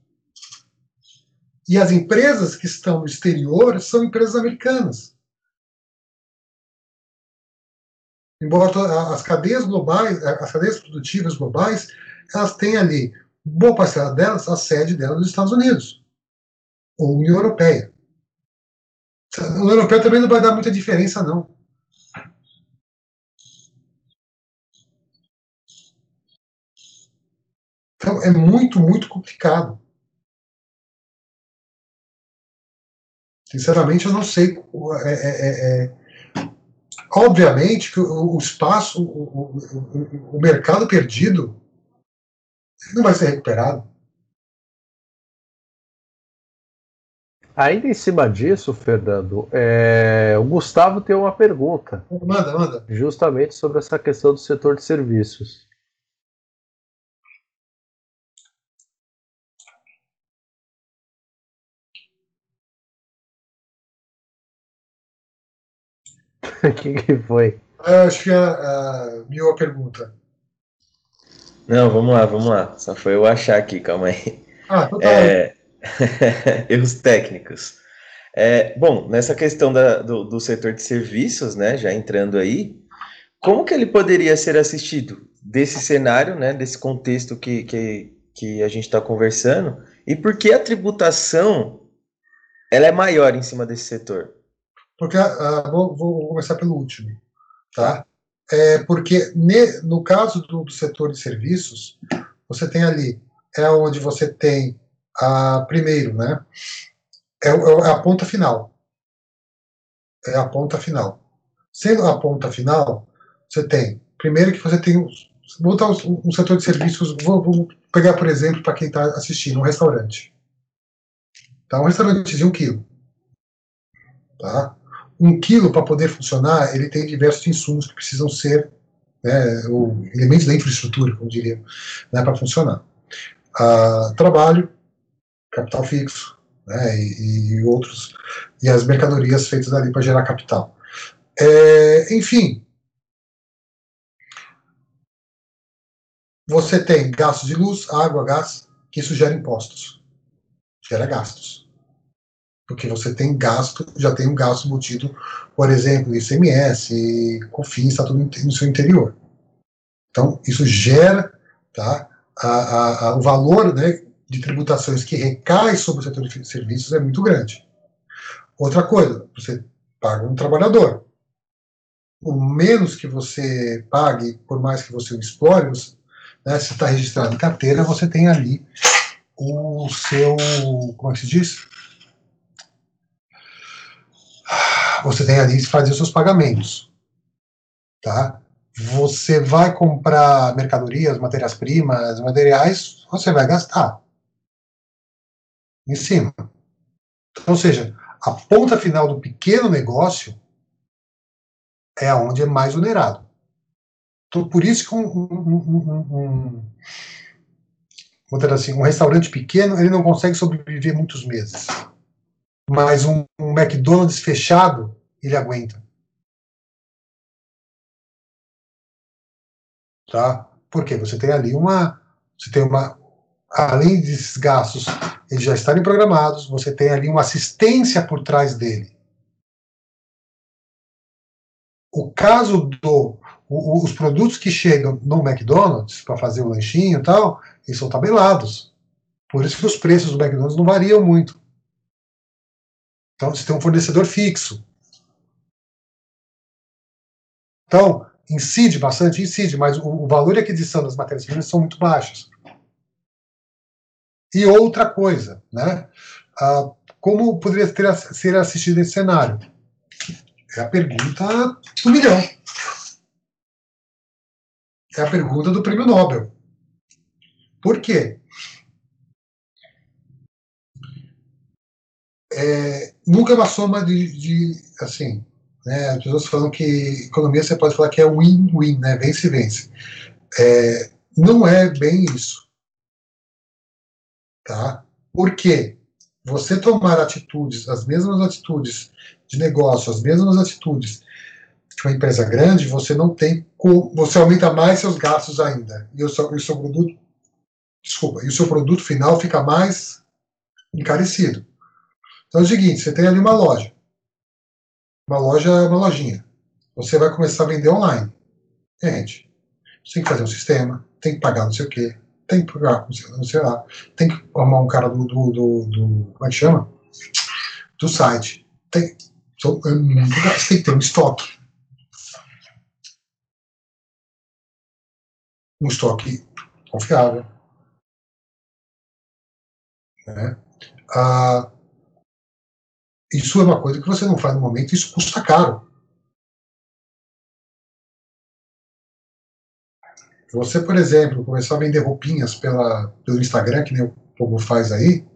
E as empresas que estão no exterior são empresas americanas. Embora as cadeias globais, as cadeias produtivas globais, elas têm ali, boa parcela delas, a sede delas nos Estados Unidos, ou União Europeia. A União Europeia também não vai dar muita diferença, não. Então, é muito, muito complicado. Sinceramente, eu não sei. É, é, é, é, obviamente que o, o espaço, o, o, o, mercado perdido, não vai ser recuperado. Ainda em cima disso, Fernando, é, o Gustavo tem uma pergunta. Manda, manda. Justamente sobre essa questão do setor de serviços. O (laughs) que, que foi? acho que a, a minha pergunta. Não, vamos lá, vamos lá. Só foi eu achar aqui, calma aí. Ah, então tá é... (laughs) Erros técnicos. É, bom, nessa questão da, do, do setor de serviços, né, já entrando aí, como que ele poderia ser assistido desse cenário, né, desse contexto que, que, que a gente está conversando, e por que a tributação ela é maior em cima desse setor? Porque uh, vou, vou, começar pelo último, tá? É porque ne, no caso do, setor de serviços, você tem ali é onde você tem a primeiro, né? É, é a ponta final. É a ponta final. Sendo a ponta final, você tem primeiro que você tem vou botar um, um setor de serviços. Vou, vou pegar por exemplo para quem está assistindo um restaurante. Tá, um restaurante de um quilo. Tá? Um quilo para poder funcionar, ele tem diversos insumos que precisam ser né, ou elementos da infraestrutura, como diria, né, para funcionar. Ah, trabalho, capital fixo, né, e, e, outros, e as mercadorias feitas ali para gerar capital. É, enfim, você tem gastos de luz, água, gás, que isso gera impostos, gera gastos porque você tem gasto, já tem um gasto embutido, por exemplo, ICMS, COFINS, está tudo no seu interior. Então, isso gera tá, a, a, a, o valor né, de tributações que recai sobre o setor de serviços é muito grande. Outra coisa, você paga um trabalhador. O menos que você pague, por mais que você o explore, você, né, se está registrado em carteira, você tem ali o seu, como é que se diz? Você tem ali que fazer os seus pagamentos. Tá? Você vai comprar mercadorias, matérias-primas, materiais, você vai gastar em cima. Ou seja, a ponta final do pequeno negócio é onde é mais onerado. Então, por isso que um, um, um, dizer assim, um restaurante pequeno, ele não consegue sobreviver muitos meses. Mas um, um McDonald's fechado, ele aguenta. Tá? Porque você tem ali uma. Você tem uma. Além desses gastos, eles já estarem programados, você tem ali uma assistência por trás dele. O caso do. O, os produtos que chegam no McDonald's para fazer o lanchinho e tal, eles são tabelados. Por isso que os preços do McDonald's não variam muito. Então você tem um fornecedor fixo. Então, incide bastante, incide, mas o, o valor e aquisição das matérias-primas são muito baixos. E outra coisa, né? Ah, como poderia ter, ser assistido esse cenário? É a pergunta do milhão. É a pergunta do prêmio Nobel. Por quê? É, nunca é uma soma de, de assim, né, as pessoas falam que economia você pode falar que é win-win, né, vence-vence. É, não é bem isso. Tá? Por quê? Você tomar atitudes, as mesmas atitudes de negócio, as mesmas atitudes de uma empresa grande, você não tem. Você aumenta mais seus gastos ainda. E o seu, o seu produto. Desculpa, e o seu produto final fica mais encarecido. Então é o seguinte: você tem ali uma loja uma loja uma lojinha. Você vai começar a vender online. Gente, você tem que fazer um sistema, tem que pagar não sei o quê, tem que pagar não sei lá, tem que arrumar um cara do, do, do, do como é que chama? Do site. Tem, é gasto, tem que ter um estoque. Um estoque confiável. Né? Ah, isso é uma coisa que você não faz no momento, isso custa caro. Você, por exemplo, começar a vender roupinhas pela, pelo Instagram, que nem o povo faz aí.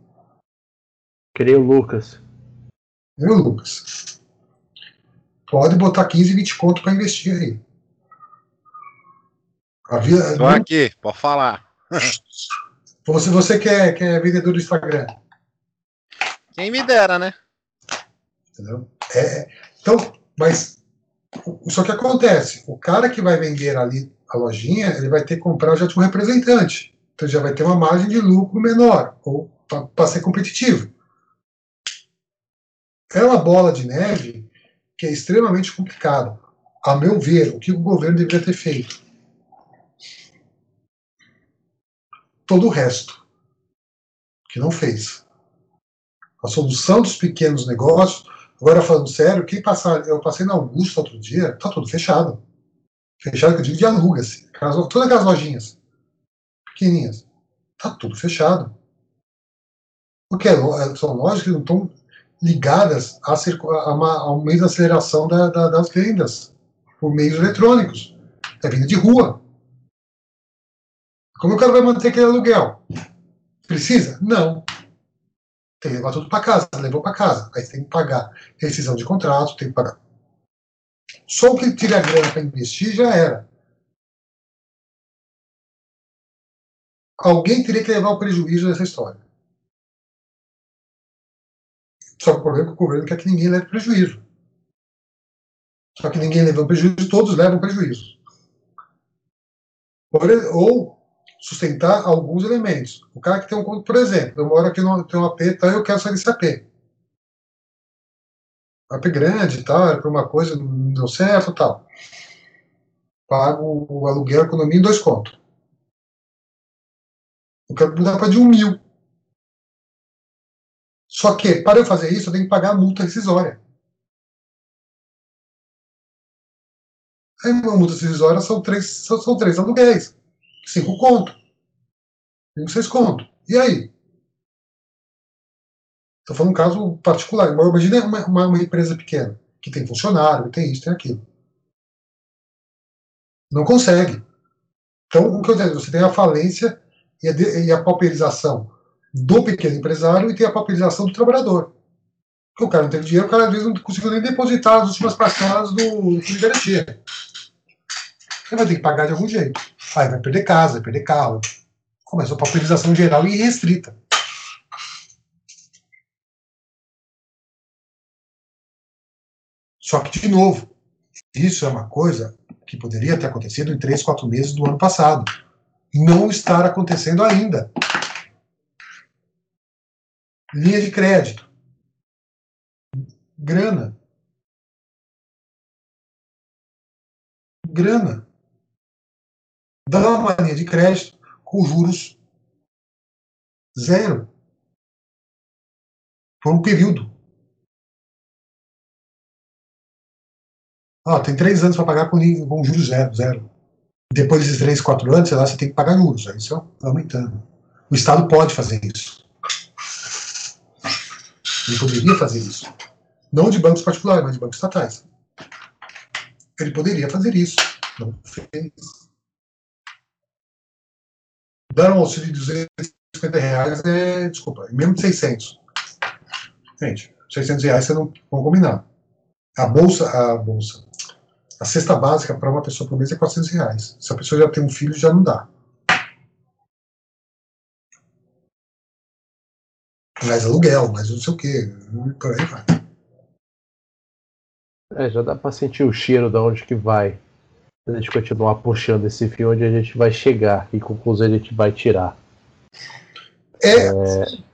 Creio Lucas. Eu, Lucas. Pode botar 15, 20 conto para investir aí. A vida, Tô não... aqui, pode falar. (laughs) você, você que, é, que é vendedor do Instagram. Quem me dera, né? Entendeu? É, então, mas só que acontece, o cara que vai vender ali a lojinha, ele vai ter que comprar já de um representante. Então já vai ter uma margem de lucro menor, ou para ser competitivo. É uma bola de neve que é extremamente complicada. A meu ver, o que o governo deveria ter feito? Todo o resto, que não fez. A solução dos pequenos negócios Agora, falando sério, quem passar, eu passei na Augusta outro dia, tá tudo fechado. Fechado, que eu digo de aluga-se. Todas aquelas lojinhas pequenininhas. Tá tudo fechado. Porque é é, são lojas que não estão ligadas a, a, uma, a um meio de aceleração da, da, das vendas por meios eletrônicos. É venda de rua. Como o cara vai manter aquele aluguel? Precisa? Não. Tem que levar tudo para casa, levou para casa. Aí tem que pagar rescisão de contrato, tem que pagar. Só o que tira a grana para investir já era. Alguém teria que levar o prejuízo dessa história. Só que o problema é que o governo quer que ninguém leve prejuízo. Só que ninguém leva prejuízo, todos levam prejuízo. Ou sustentar alguns elementos. O cara que tem um conto, por exemplo, eu moro aqui no tem um AP, então eu quero sair desse AP. AP grande e tal, era para uma coisa, não deu certo tal. Pago o aluguel, economia em dois contos. Eu quero mudar para de um mil. Só que, para eu fazer isso, eu tenho que pagar a multa rescisória. Aí, uma multa rescisória são três, são, são três aluguéis cinco conto. Cinco, seis conto. E aí? Estou falando um caso particular. Imagina uma, uma, uma, empresa pequena, que tem funcionário, tem isso, tem aquilo. Não consegue. Então, o que eu digo, você tem a falência e a, e a pauperização do pequeno empresário e tem a pauperização do trabalhador. Porque o cara não tem dinheiro, o cara às vezes não conseguiu nem depositar as últimas parcelas do fundo de garantia. Ele vai ter que pagar de algum jeito. Aí vai perder casa, vai perder carro. Começou a papelização geral e restrita. Só que, de novo, isso é uma coisa que poderia ter acontecido em três, quatro meses do ano passado. Não está acontecendo ainda. Linha de crédito. Grana. Grana. Dá uma linha de crédito com juros zero. Por um período. Ah, tem três anos para pagar com, com juros zero, zero. Depois desses três, quatro anos, sei lá, você tem que pagar juros. Aí isso vai aumentando. O Estado pode fazer isso. Ele poderia fazer isso. Não de bancos particulares, mas de bancos estatais. Ele poderia fazer isso. Não fez. Dar um auxílio de 250 reais é, desculpa, mesmo de 600. Gente, 600 reais você não vão combinar. A bolsa, a bolsa, a cesta básica para uma pessoa por mês é 400 reais. Se a pessoa já tem um filho, já não dá. Mais aluguel, mais não sei o quê. Por aí vai. É, já dá para sentir o cheiro de onde que vai. A gente continuar puxando esse fio, onde a gente vai chegar e conclusão a gente vai tirar. É, é...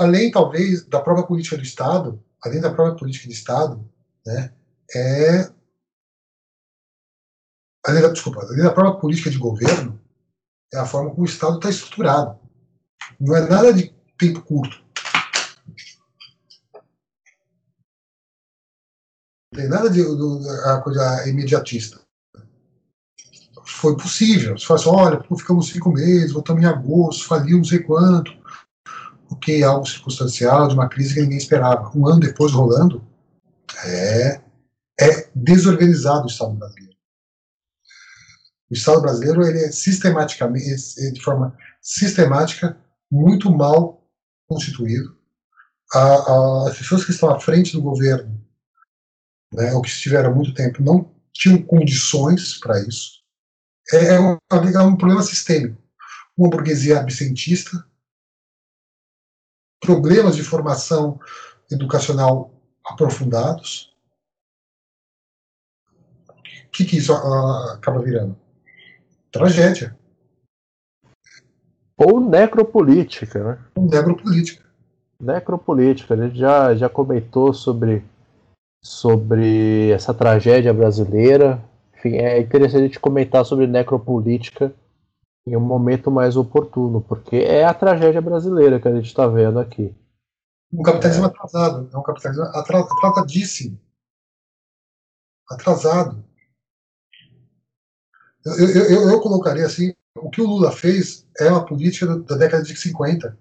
Além talvez da própria política do Estado, além da própria política de Estado, né, é além da, desculpa, além da própria política de governo, é a forma como o Estado está estruturado. Não é nada de tempo curto. Não tem nada de, de a coisa imediatista. Foi possível. Você fala assim, olha, ficamos cinco meses, voltamos em agosto, faliu não sei quanto. Ok, algo circunstancial, de uma crise que ninguém esperava. Um ano depois rolando, é, é desorganizado o Estado brasileiro. O Estado brasileiro ele é sistematicamente, de forma sistemática, muito mal constituído. A, a, as pessoas que estão à frente do governo, né, ou que estiveram há muito tempo, não tinham condições para isso. É, é, um, é um problema sistêmico. Uma burguesia absentista, problemas de formação educacional aprofundados. O que, que isso uh, acaba virando? Tragédia. Ou necropolítica, né? Necropolítica. Necropolítica. A gente já, já comentou sobre, sobre essa tragédia brasileira. Enfim, é interessante a gente comentar sobre necropolítica em um momento mais oportuno, porque é a tragédia brasileira que a gente está vendo aqui. Um capitalismo é. atrasado, é um capitalismo atrasadíssimo. Atrasado. Eu, eu, eu, colocaria assim: o que o Lula fez é uma política da, década de 50.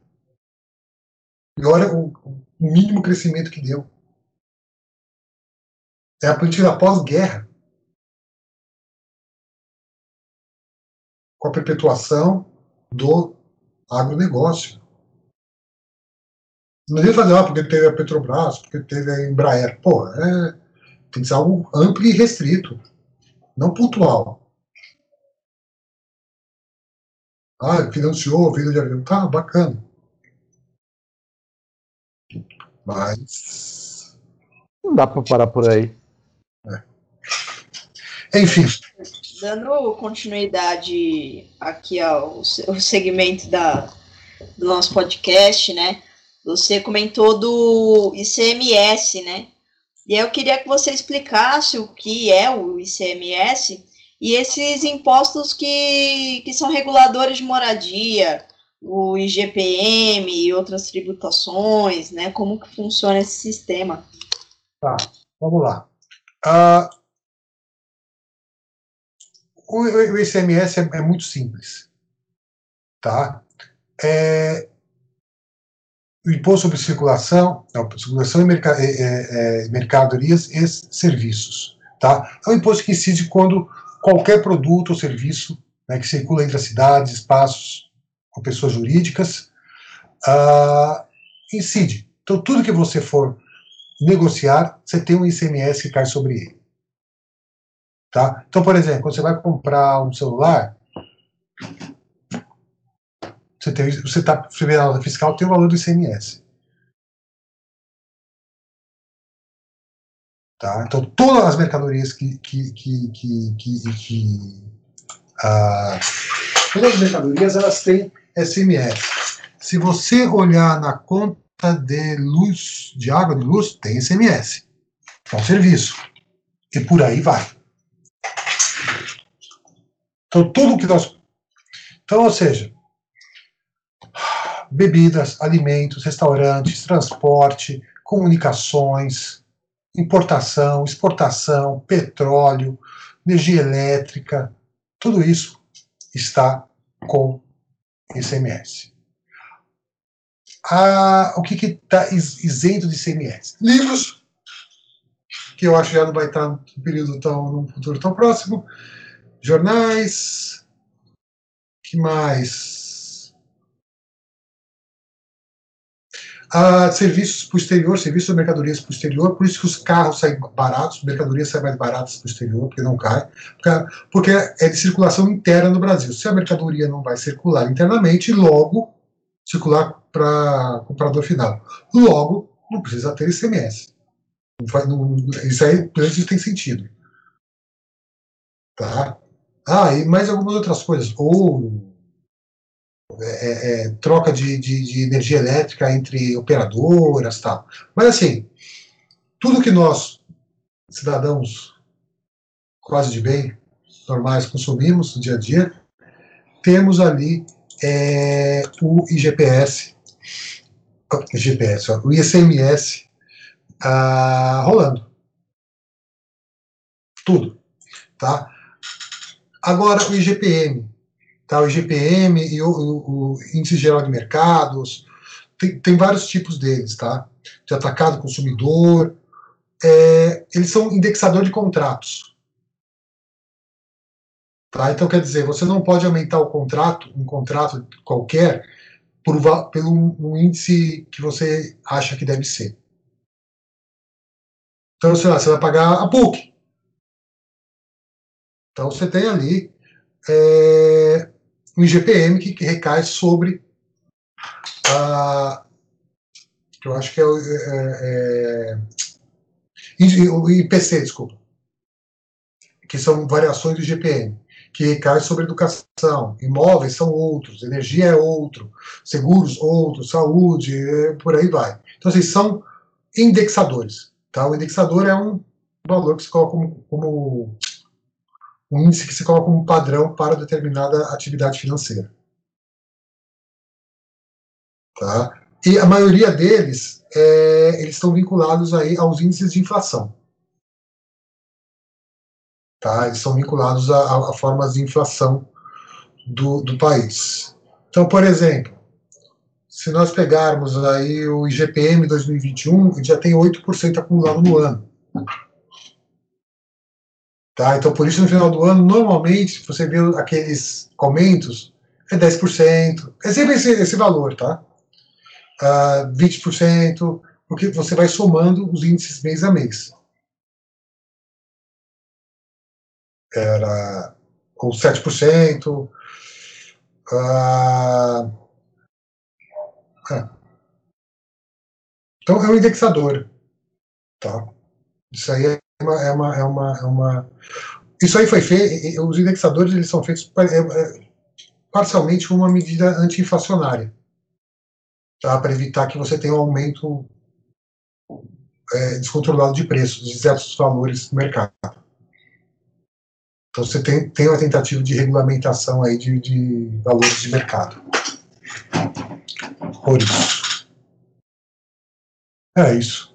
E olha o, o mínimo crescimento que deu. É a política da pós-guerra. Com a perpetuação do agronegócio. Não adianta fazer, ah, porque teve a Petrobras, porque teve a Embraer. Pô, é, tem que ser algo amplo e restrito, não pontual. Ah, financiou vida de avião. Tá, bacana. Mas. Não dá para parar por aí. É. Enfim. Dando continuidade aqui ao, segmento da, do nosso podcast, né? Você comentou do ICMS, né? E eu queria que você explicasse o que é o ICMS e esses impostos que, que são reguladores de moradia, o IGPM e outras tributações, né? Como que funciona esse sistema? Tá, vamos lá. Uh, o, o, ICMS é, é, muito simples, tá? É, o imposto sobre circulação, não, circulação e merca, é, é, é mercadorias e serviços, tá? É um imposto que incide quando qualquer produto ou serviço né, que circula entre as cidades, espaços ou pessoas jurídicas, uh, incide. Então, tudo que você for negociar, você tem um ICMS que cai sobre ele. Tá? Então, por exemplo, quando você vai comprar um celular, Você tem, você está vê a nota fiscal, tem o valor do ICMS. Tá? Então, todas as mercadorias que. que, que, que, que, que ah, todas as mercadorias elas têm SMS. Se você olhar na conta de luz, de água de luz, tem SMS. É um serviço. E por aí vai. Então, tudo que nós. Então, ou seja, bebidas, alimentos, restaurantes, transporte, comunicações, importação, exportação, petróleo, energia elétrica, tudo isso está com ICMS. Ah, o que está isento de ICMS? Livros, que eu acho que já não vai estar num período tão, num futuro tão próximo. Jornais, que mais? a serviços para o exterior, serviços de mercadorias para o exterior, por isso que os carros saem baratos, mercadorias saem mais baratas para o exterior, porque não cai, porque é de circulação interna no Brasil. Se a mercadoria não vai circular internamente, logo circular para comprador final. Logo, não precisa ter ICMS. Não, não, isso aí, isso tem sentido. Tá? Ah, e mais algumas outras coisas. Ouro, é, é, é, troca de, de, de, energia elétrica entre operadoras tal. Mas assim, tudo que nós, cidadãos quase de bem, normais, consumimos no dia a dia, temos ali é, o IGPS, IGPS, ó, o ICMS ah, rolando. Tudo. Tá? Agora, o IGPM, tá? o IGPM e o, o, o Índice Geral de Mercados, tem, tem, vários tipos deles, tá? De atacado consumidor, é, eles são indexador de contratos. Tá? Então, quer dizer, você não pode aumentar o contrato, um contrato qualquer, por, pelo um índice que você acha que deve ser. Então, sei lá, você vai pagar a PUC. Então, você tem ali é, um IGPM que, que recai sobre a. que eu acho que é o. É, é, o IPC, desculpa. Que são variações do IGPM, que recai sobre educação. Imóveis são outros, energia é outro, seguros outro, saúde, é, por aí vai. Então, assim, são indexadores. Tá? O indexador é um valor que se coloca como, como um índice que se coloca como padrão para determinada atividade financeira. Tá? E a maioria deles, é, eles estão vinculados aí aos índices de inflação. Tá? Eles são vinculados a, a formas de inflação do, do país. Então, por exemplo, se nós pegarmos aí o IGPM 2021, ele já tem 8% acumulado no ano. Tá? Então, por isso, no final do ano, normalmente, você vê aqueles aumentos, é 10%, é sempre esse, esse valor, tá? Uh, ah, 20%, porque você vai somando os índices mês a mês. Era ou 7%. Uh, é. Então, é um indexador. Tá? Isso aí é uma, é uma, é uma, é uma... Isso aí foi feito, os indexadores eles são feitos é, é, parcialmente como uma medida anti-inflacionária, tá? para evitar que você tenha um aumento é, descontrolado de preços, de certos valores do mercado. Então você tem, tem uma tentativa de regulamentação aí de, de valores de mercado. Por isso. É isso.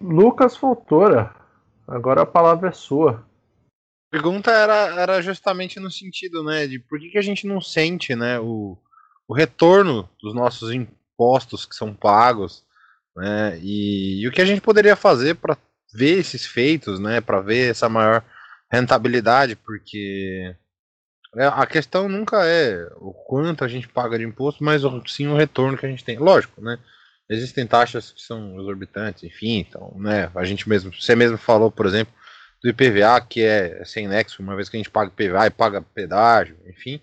Lucas Fontoura, agora a palavra é sua. A pergunta era, era justamente no sentido, né, de por que, que a gente não sente, né, o, o retorno dos nossos impostos que são pagos, né, e, e o que a gente poderia fazer para ver esses feitos, né, para ver essa maior rentabilidade, porque é, a questão nunca é o quanto a gente paga de imposto, mas sim o retorno que a gente tem. Lógico, né? Existem taxas que são exorbitantes, enfim, então, né, a gente mesmo, você mesmo falou, por exemplo, do IPVA, que é sem nexo, uma vez que a gente paga IPVA e paga pedágio, enfim,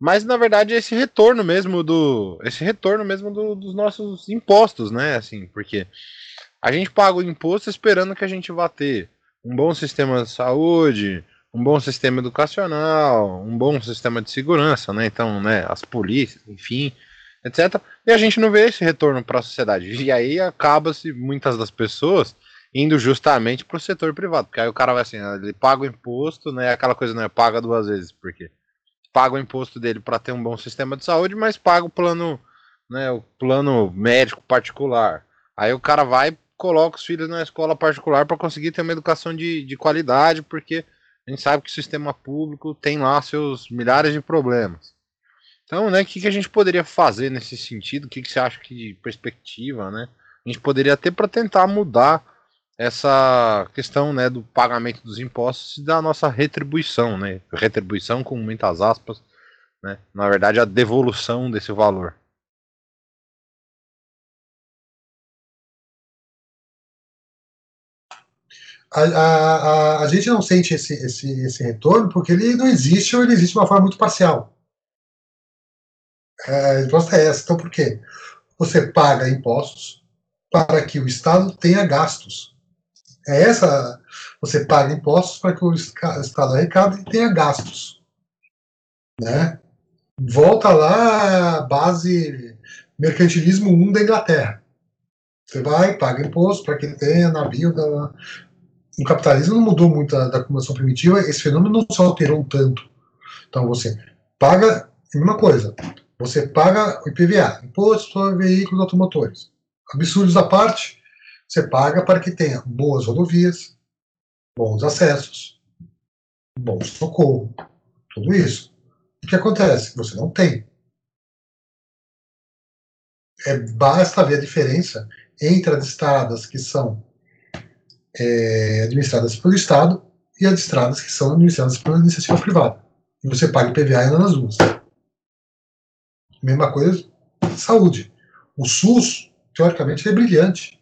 Mas na verdade esse retorno mesmo do. Esse retorno mesmo do, dos nossos impostos, né? Assim, porque a gente paga o imposto esperando que a gente vá ter um bom sistema de saúde, um bom sistema educacional, um bom sistema de segurança, né? Então, né, as polícias, enfim, etc. E a gente não vê esse retorno para a sociedade. E aí acaba-se muitas das pessoas indo justamente para o setor privado, porque aí o cara vai assim, ele paga o imposto, né? Aquela coisa não é paga duas vezes, porque paga o imposto dele para ter um bom sistema de saúde, mas paga o plano, né, o plano médico particular. Aí o cara vai coloca os filhos na escola particular para conseguir ter uma educação de, de qualidade, porque a gente sabe que o sistema público tem lá seus milhares de problemas. Então, né, o que, que a gente poderia fazer nesse sentido? O que, que você acha que de perspectiva, né? A gente poderia ter para tentar mudar essa questão né, do pagamento dos impostos e da nossa retribuição, né? Retribuição com muitas aspas, né? Na verdade, a devolução desse valor. A, a, a, a, gente não sente esse, esse, esse retorno porque ele não existe ou ele existe de uma forma muito parcial. É, a resposta é essa. Então, por quê? Você paga impostos para que o Estado tenha gastos. É essa. Você paga impostos para que o Estado arrecade e tenha gastos. Né? Volta lá a base mercantilismo 1 da Inglaterra. Você vai, paga imposto para que tenha navio. Da... O capitalismo não mudou muito da, da acumulação primitiva, esse fenômeno não se alterou tanto. Então você paga, mesma coisa, você paga o IPVA, Imposto sobre Veículos Automotores. Absurdos à parte, você paga para que tenha boas rodovias, bons acessos, bom socorro, tudo isso. O que acontece? Você não tem. É, basta ver a diferença entre as estradas que são é, administradas pelo Estado e as estradas que são administradas pela iniciativa privada. E você paga IPVA ainda nas duas. Mesma coisa, saúde. O SUS, teoricamente, é brilhante.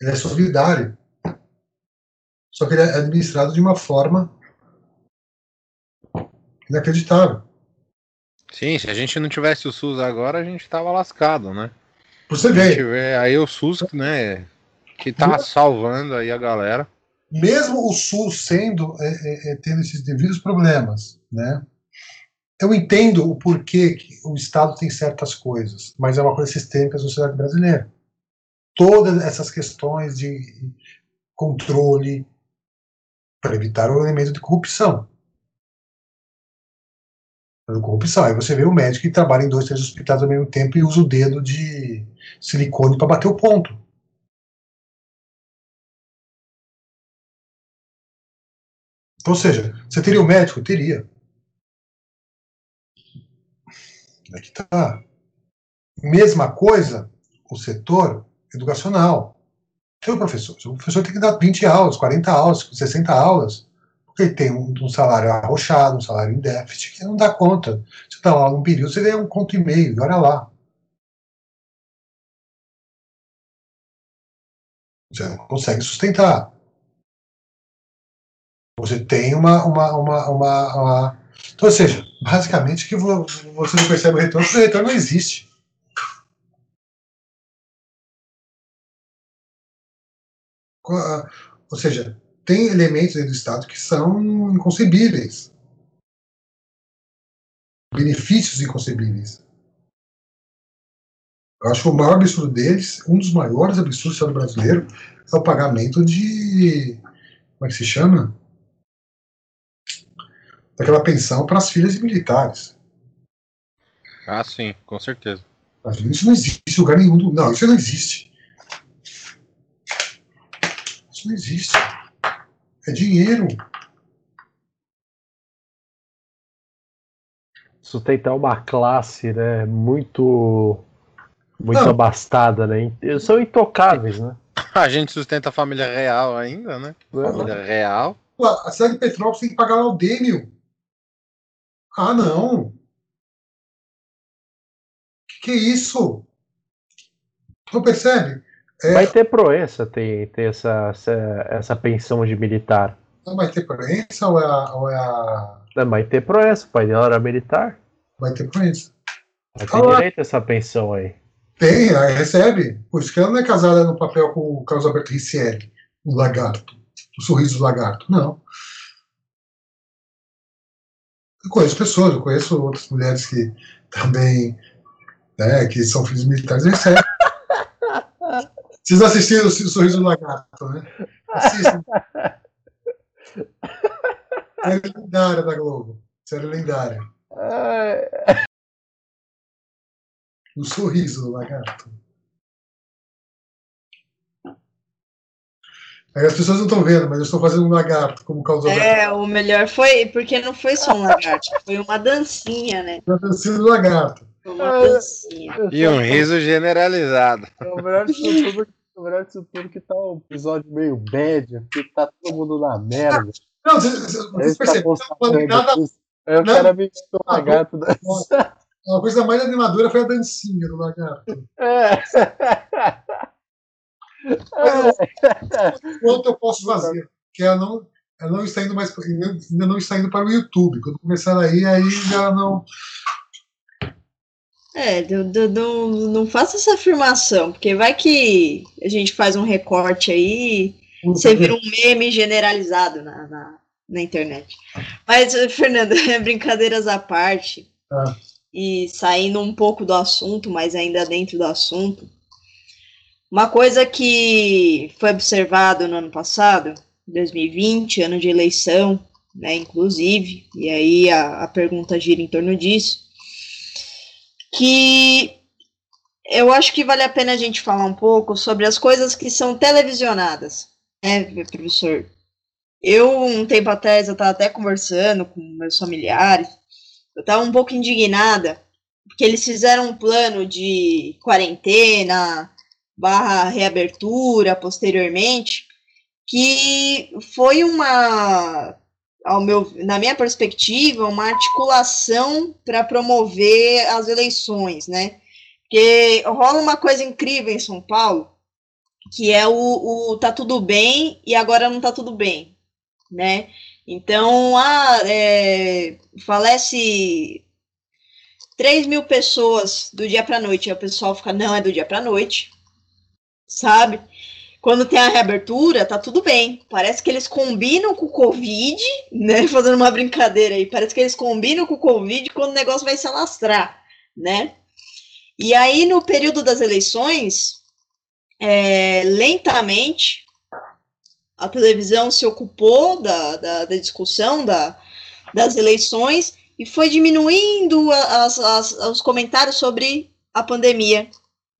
Ele é solidário. Só que ele é administrado de uma forma inacreditável. Sim, se a gente não tivesse o SUS agora, a gente estava lascado, né? Você vê. Aí o SUS, né, que tá salvando aí a galera. Mesmo o SUS sendo, é, é, é, tendo esses devidos problemas, né? Eu entendo o porquê que o Estado tem certas coisas, mas é uma coisa sistêmica da sociedade brasileira todas essas questões de controle para evitar o elemento de corrupção. Corrupção. Aí você vê o médico que trabalha em dois, três hospitais ao mesmo tempo e usa o dedo de silicone para bater o ponto. Ou seja, você teria o um médico? Teria. Aqui tá. Mesma coisa, o setor educacional. Seu professor, o professor tem que dar 20 aulas, 40 aulas, 60 aulas, porque ele tem um, um salário arrochado, um salário em déficit, que não dá conta. Você está lá num período, você ganha um conto e meio, e olha lá. Você não consegue sustentar. Você tem uma, uma, uma, uma, uma... Então, ou seja, basicamente que você não percebe o retorno, porque o retorno não existe. Ou seja, tem elementos do Estado que são inconcebíveis. Benefícios inconcebíveis. Eu acho que o maior absurdo deles, um dos maiores absurdos do Estado brasileiro, é o pagamento de. Como é que se chama? Daquela pensão para as filhas de militares. Ah, sim, com certeza. Isso não existe em lugar nenhum. Do... Não, isso não existe. Isso não existe. É dinheiro. Sustentar uma classe, né? Muito. Muito não. abastada, né? Eles são intocáveis, né? A gente sustenta a família real ainda, né? Família real. A cidade de Petrópolis tem que pagar o Dêmio. Ah, não. Que, que é isso? Não percebe? É... Vai ter Proença ter, ter essa, essa, essa pensão de militar. Não vai ter Proença ou é a. Ou é a... Não, vai ter Proença, o pai dela era militar. vai ter influência. Mas tem Ah. direito a essa pensão aí. Tem, aí recebe. Por isso que ela não é casada no papel com o Carlos Alberto Riccielli, o lagarto, o sorriso do lagarto. Não. Eu conheço pessoas, eu conheço outras mulheres que também, né, que são filhos militares recebem. Vocês assistiram o Sorriso do Lagarto, né? Assistam. Série lendária da Globo. Série lendária. O sorriso do lagarto. As pessoas não estão vendo, mas eu estou fazendo um lagarto como causa É, o melhor foi, porque não foi só um lagarto, (laughs) foi uma dancinha, né? da dancinha do lagarto. Foi uma dancinha. (laughs) E um riso generalizado. É o melhor disso tudo, o melhor tudo que tá um episódio meio bad, porque tá todo mundo na merda. Não, vocês, tá percebem, não tá nada. Aí o nada- cara me o lagarto da. a coisa mais animadora foi a dancinha do lagarto. É. (laughs) Quanto eu posso fazer? Que ela não, ela não está indo mais, ainda não está indo para o YouTube. Quando começar aí, aí já não. É, do- não faça essa afirmação, porque vai que a gente faz um recorte aí você vira um meme generalizado na, na, na internet. Mas, Fernanda, (laughs) brincadeiras à parte, Ah. e saindo um pouco do assunto, mas ainda dentro do assunto, uma coisa que foi observado no ano passado, 2020, ano de eleição, né, inclusive, e aí a, a pergunta gira em torno disso, que eu acho que vale a pena a gente falar um pouco sobre as coisas que são televisionadas né, professor? Eu, um tempo atrás, eu estava até conversando com meus familiares, eu estava um pouco indignada, porque eles fizeram um plano de quarentena, barra reabertura, posteriormente, que foi uma, ao meu, na minha perspectiva, uma articulação para promover as eleições, né? Porque rola uma coisa incrível em São Paulo, que é o, o tá tudo bem e agora não tá tudo bem, né? Então, ah, é, falece 3 mil pessoas do dia para noite, aí o pessoal fica, não, é do dia para noite, sabe? Quando tem a reabertura, tá tudo bem. Parece que eles combinam com o Covid, né? (laughs) Fazendo uma brincadeira aí, parece que eles combinam com o Covid quando o negócio vai se alastrar, né? E aí, no período das eleições, é, lentamente a televisão se ocupou da, da, da discussão da, das eleições e foi diminuindo as, as, os comentários sobre a pandemia,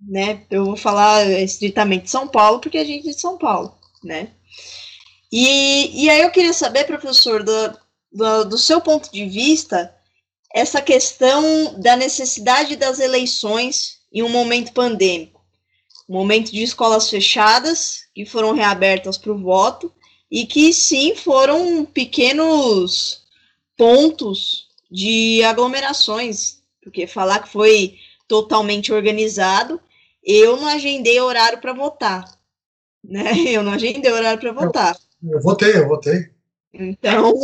né? Eu vou falar estritamente de São Paulo, porque a gente é de São Paulo, né? E, e aí eu queria saber, professor, do, do, do seu ponto de vista, essa questão da necessidade das eleições em um momento pandêmico momento de escolas fechadas, que foram reabertas para o voto, e que sim foram pequenos pontos de aglomerações, porque falar que foi totalmente organizado, eu não agendei horário para votar, né? (laughs) Eu não agendei horário para votar. Eu votei, eu votei. Então,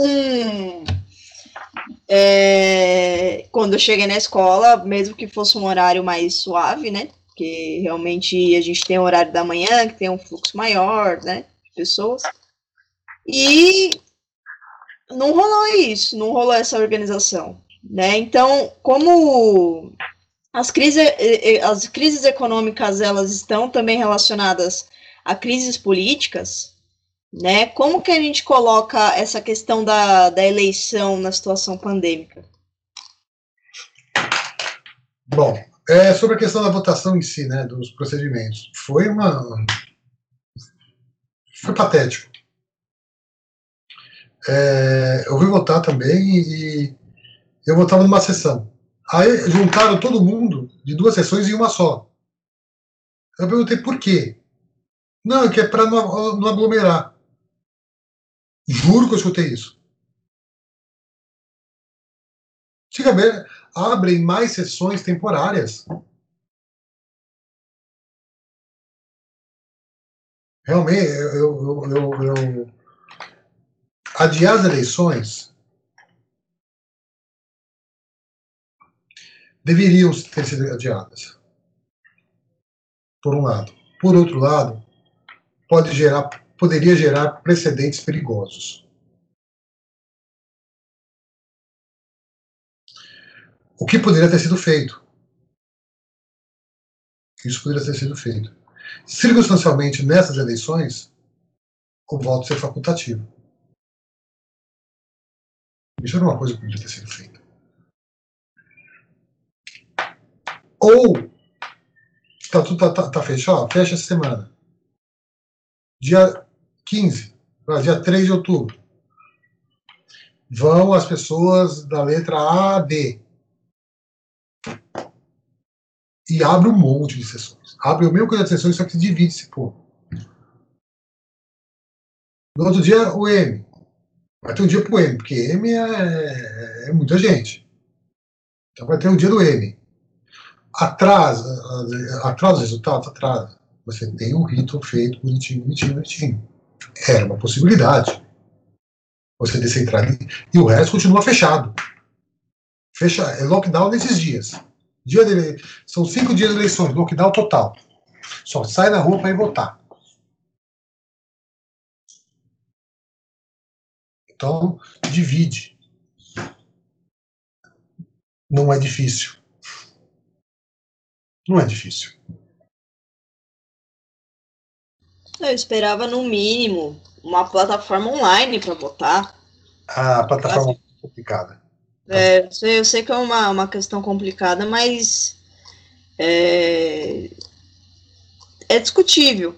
é, quando eu cheguei na escola, mesmo que fosse um horário mais suave, né? Porque realmente a gente tem o horário da manhã, que tem um fluxo maior, né? De pessoas. E não rolou isso, não rolou essa organização, né? Então, como as crises, as crises econômicas elas estão também relacionadas a crises políticas, né? Como que a gente coloca essa questão da, da eleição na situação pandêmica? Bom, é, sobre a questão da votação em si, né, dos procedimentos, foi uma. Foi patético. É, eu fui votar também e eu votava numa sessão. Aí juntaram todo mundo de duas sessões em uma só. Eu perguntei por quê. Não, é que é para não, aglomerar. Juro que eu escutei isso. Fica bem, abrem mais sessões temporárias. Realmente, eu, eu, eu, eu, adiar as eleições deveriam ter sido adiadas. Por um lado. Por outro lado, pode gerar, poderia gerar precedentes perigosos. O que poderia ter sido feito? Isso poderia ter sido feito. Circunstancialmente, nessas eleições, o voto ser facultativo. Isso era uma coisa que poderia ter sido feita. Ou tá, tudo tá, tá, tá fechado, fecha essa semana. Dia 15, dia 3 de outubro. Vão as pessoas da letra A a D. E abre um monte de sessões. Abre o mesmo quantidade de sessões, só que divide esse povo. No outro dia, o M. Vai ter um dia pro M, porque M é, é muita gente. Então vai ter um dia do M atrasa, atrasa os resultados? Atrasa. Você tem um rito feito bonitinho, bonitinho, bonitinho. Era uma possibilidade. Você descentraliza. E o resto continua fechado. Fecha, é lockdown nesses dias. Dia de, são cinco dias de eleições, lockdown total. Só sai na rua para ir votar. Então, divide. Não é difícil. Não é difícil. Eu esperava, no mínimo, uma plataforma online para botar. A plataforma é complicada. É, eu sei, eu sei que é uma, uma questão complicada, mas é, é discutível.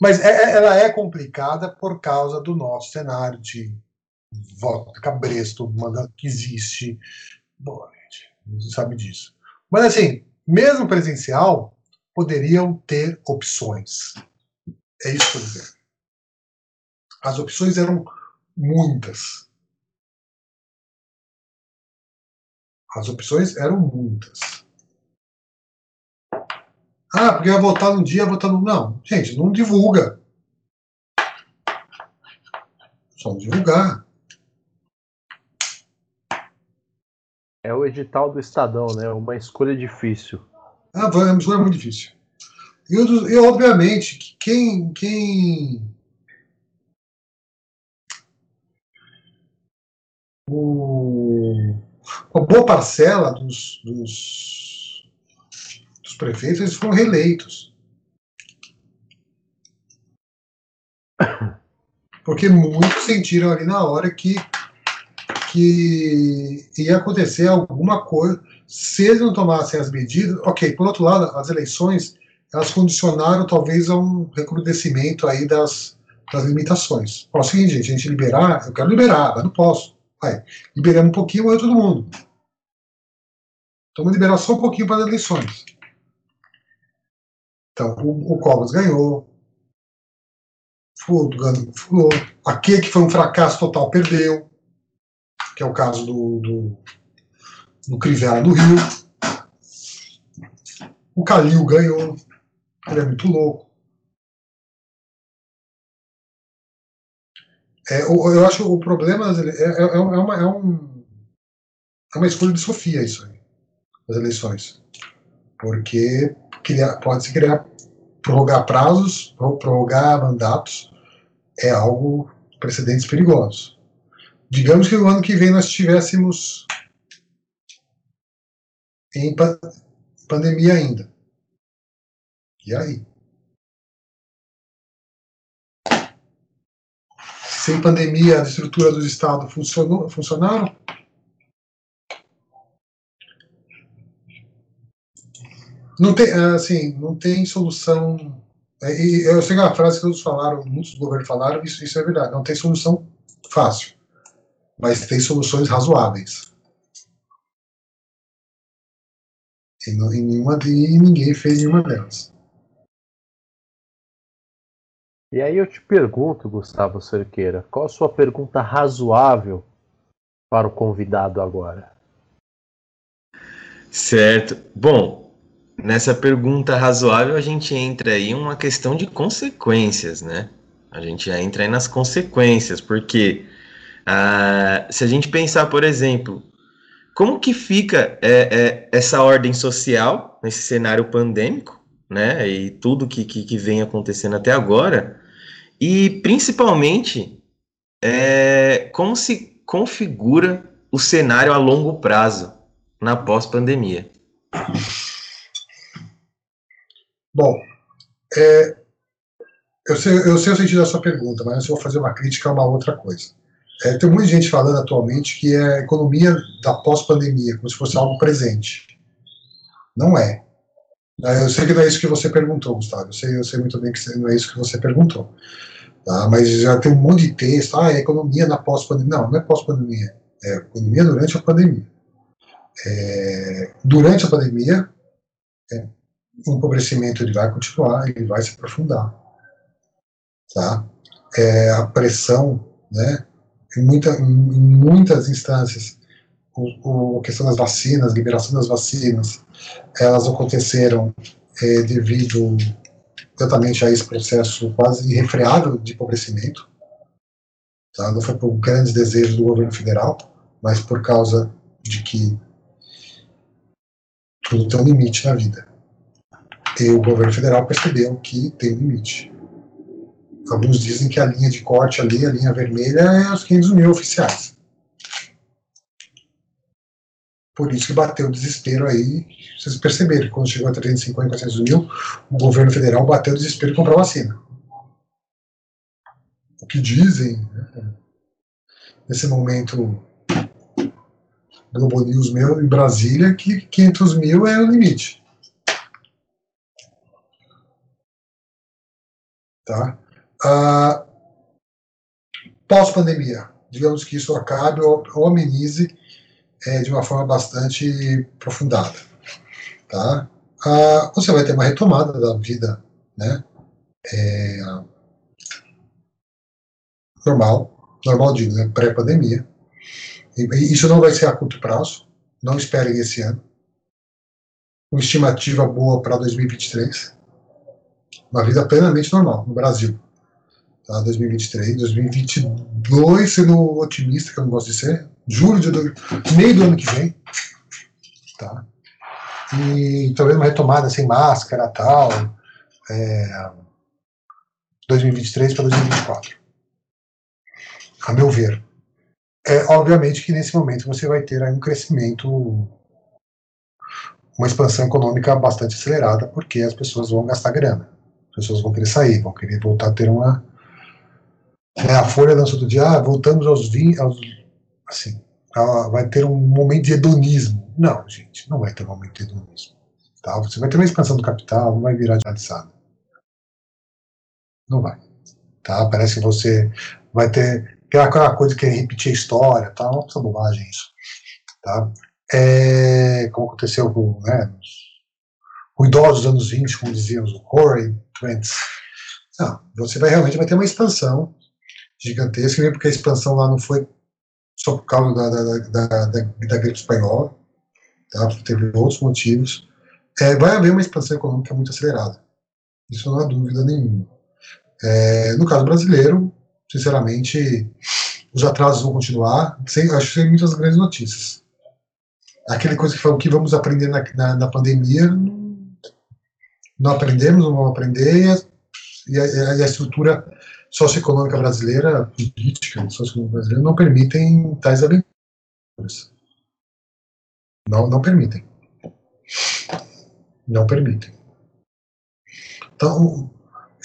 Mas é, é ela é complicada por causa do nosso cenário de voto cabresto, que existe. Bom, a gente sabe disso. Mas assim, mesmo presencial, poderiam ter opções. É isso que eu dizer. As opções eram muitas. As opções eram muitas. Ah, porque vai votar num dia, votar no. Não, gente, não divulga. Só divulgar. É o edital do Estadão, né? Uma escolha difícil. Ah, uma escolha muito difícil. E, e obviamente, quem, quem o, uma boa parcela dos, dos, dos prefeitos eles foram reeleitos. (laughs) Porque muitos sentiram ali na hora que que ia acontecer alguma coisa se eles não tomassem as medidas. Ok, por outro lado, as eleições elas condicionaram talvez a um recrudescimento aí das, das limitações. Ó, é o seguinte, gente, a gente liberar, eu quero liberar, mas não posso. Vai, liberando um pouquinho, vai todo mundo. Então vamos liberar só um pouquinho para as eleições. Então, o, o Covas ganhou, Fulano furou, aquele que foi um fracasso total perdeu que é o caso do, do, do Crivella do Rio. O Calil ganhou, ele é muito louco. É, eu acho que o problema é, é, é, uma, é, um, é uma escolha de Sofia isso aí, as eleições. Porque pode-se criar, prorrogar prazos, prorrogar mandatos, é algo precedentes perigosos. Digamos que o ano que vem nós estivéssemos em pandemia ainda. E aí? Sem pandemia, a estrutura do Estado funcionou, funcionaram? Não tem, assim, não tem solução. É, eu sei que é uma frase que todos falaram, muitos governos falaram, isso, isso é verdade. Não tem solução fácil mas tem soluções razoáveis. E, não, e, nenhuma, e ninguém fez nenhuma delas. E aí eu te pergunto, Gustavo Cerqueira, qual a sua pergunta razoável para o convidado agora? Certo. Bom, nessa pergunta razoável a gente entra aí em uma questão de consequências, né? A gente já entra aí nas consequências, porque ah, se a gente pensar, por exemplo, como que fica é, é, essa ordem social nesse cenário pandêmico, né? E tudo que, que, que vem acontecendo até agora, e principalmente é, como se configura o cenário a longo prazo na pós-pandemia. Bom, é, eu, sei, eu sei o sentido da sua pergunta, mas eu vou fazer uma crítica a uma outra coisa. É, tem muita gente falando atualmente que é a economia da pós-pandemia, como se fosse algo presente. Não é. é. Eu sei que não é isso que você perguntou, Gustavo. Eu sei, eu sei muito bem que não é isso que você perguntou. Tá? Mas já tem um monte de texto. Ah, é economia na pós-pandemia. Não, não é pós-pandemia. É economia durante a pandemia. É, durante a pandemia, é, o empobrecimento ele vai continuar, ele vai se aprofundar. Tá? É, a pressão, né, em, muita, em muitas instâncias, o, o, a questão das vacinas, liberação das vacinas, elas aconteceram é, devido exatamente a esse processo quase irrefreável de empobrecimento. Tá? Não foi por grandes desejos do governo federal, mas por causa de que tudo tem um limite na vida. E o governo federal percebeu que tem um limite. Alguns dizem que a linha de corte ali, a linha vermelha, é os 500 mil oficiais. Por isso que bateu o desespero aí. Vocês perceberam quando chegou a 350, 400 mil, o governo federal bateu o desespero e comprou vacina. O que dizem, né, nesse momento Globo News meu em Brasília, que 500 mil é o limite. Tá? Ah, Pós-pandemia, digamos que isso acabe ou, ou amenize é, de uma forma bastante aprofundada. Tá? Ah, você vai ter uma retomada da vida né, é, normal, normal digo, né, pré-pandemia, isso não vai ser a curto prazo, não esperem esse ano. Uma estimativa boa para 2023. Uma vida plenamente normal no Brasil. Tá? 2023, 2022, sendo otimista, que eu não gosto de ser. Julho de do... meio do ano que vem. Tá? E talvez uma retomada sem máscara tal. É, 2023 para 2024. A meu ver. É, obviamente que nesse momento você vai ter aí um crescimento, uma expansão econômica bastante acelerada, porque as pessoas vão gastar grana. As pessoas vão querer sair, vão querer voltar a ter uma. É, a Folha lançou do dia, ah, voltamos aos 20. Aos, assim, vai ter um momento de hedonismo. Não, gente, não vai ter um momento de hedonismo. Tá? Você vai ter uma expansão do capital, não vai virar de alçada. Não vai. Tá? Parece que você vai ter aquela coisa que é repetir a história, tá? Uma bobagem isso, tá? É, como aconteceu com, né, o idoso dos anos 20, como dizíamos, o Corey Trents. Não, você vai realmente vai ter uma expansão gigantesca, mesmo porque a expansão lá não foi só por causa da, da, da, da, da gripe espanhola, tá? teve outros motivos. É, vai haver uma expansão econômica muito acelerada, isso não há dúvida nenhuma. É, no caso brasileiro, sinceramente, os atrasos vão continuar. Sem, acho que tem muitas grandes notícias. Aquela coisa que falou que vamos aprender na, na, na pandemia, não, aprendemos, não vamos aprender, e a, e a estrutura socioeconômica brasileira, política socioeconômica brasileira, não permitem tais aventuras. Não, não permitem. Não permitem. Então,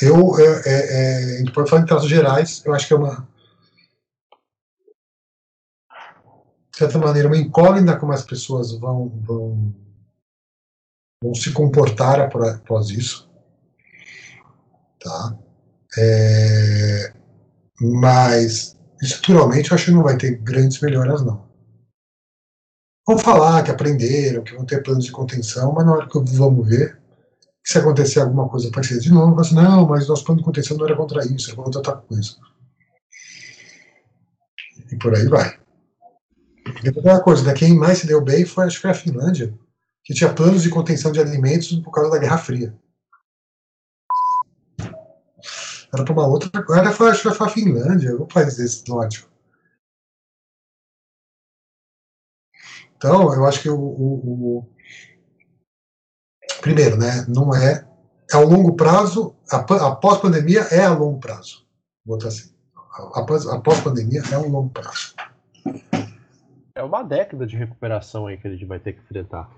eu, é, é, é, a gente pode falar em traços gerais, eu acho que é uma, de certa maneira, uma incógnita como as pessoas vão, vão, vão se comportar após isso. Tá? É, mas, estruturalmente, eu acho que não vai ter grandes melhoras, não. Vão falar que aprenderam, que vão ter planos de contenção, mas na hora que vamos ver, se acontecer alguma coisa parecida de novo, assim, não, mas nosso plano de contenção não era contra isso, era contra outra coisa. E por aí vai. E outra coisa, né, quem mais se deu bem foi, acho que foi a Finlândia, que tinha planos de contenção de alimentos por causa da Guerra Fria. Era para uma outra coisa. Era, acho que foi a Finlândia, um país desse nórdico. Então, eu acho que o, o, o primeiro, né, não é é ao longo prazo, após pandemia é a longo prazo. Vou botar assim. Após, após pandemia é um longo prazo. É uma década de recuperação aí que a gente vai ter que enfrentar.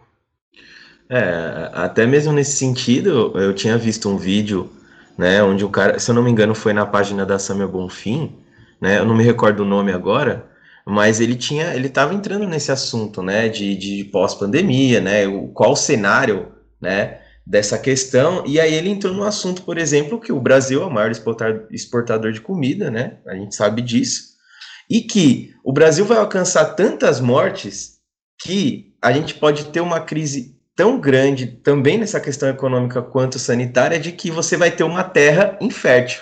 É, até mesmo nesse sentido, eu tinha visto um vídeo, né, onde o cara, se eu não me engano, foi na página da Samia Bonfim, né, eu não me recordo o nome agora, mas ele tinha, ele estava entrando nesse assunto, né, de, de pós-pandemia, né, o, qual o cenário, né, dessa questão, e aí ele entrou no assunto, por exemplo, que o Brasil é o maior exportador de comida, né, a gente sabe disso, e que o Brasil vai alcançar tantas mortes que a gente pode ter uma crise tão grande também nessa questão econômica quanto sanitária de que você vai ter uma terra infértil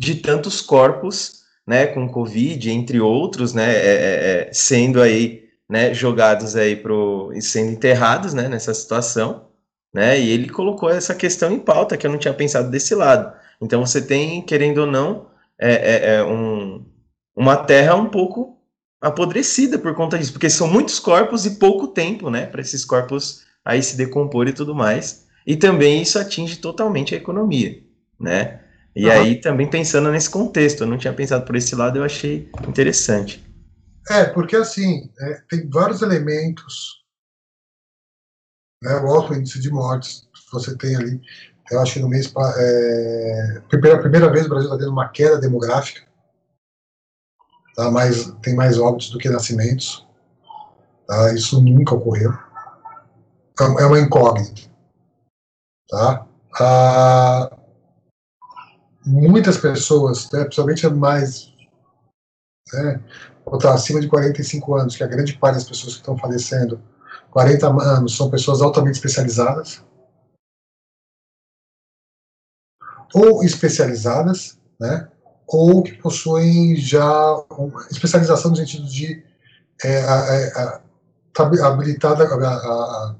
de tantos corpos, né, com Covid, entre outros, né, é, é, é sendo aí, né, jogados aí pro, sendo enterrados, né, nessa situação, né, e ele colocou essa questão em pauta que eu não tinha pensado desse lado. Então você tem, querendo ou não, é, é, é um, uma terra um pouco apodrecida por conta disso, porque são muitos corpos e pouco tempo, né, para esses corpos aí se decompor e tudo mais. E também isso atinge totalmente a economia, né? E aí também pensando nesse contexto, eu não tinha pensado por esse lado, eu achei interessante. É, porque assim, é, tem vários elementos, né, o alto índice de mortes, você tem ali, eu acho que no mês, é, pela primeira vez o Brasil está tendo uma queda demográfica, tá, mais, tem mais óbitos do que nascimentos, tá, isso nunca ocorreu. É, é uma incógnita. Tá? Ah, muitas pessoas, né, principalmente mais né, tá acima de 45 anos, que a grande parte das pessoas que estão falecendo, 40 anos, são pessoas altamente especializadas, ou especializadas, né, ou que possuem já especialização no sentido de é, a, a, a, habilitada está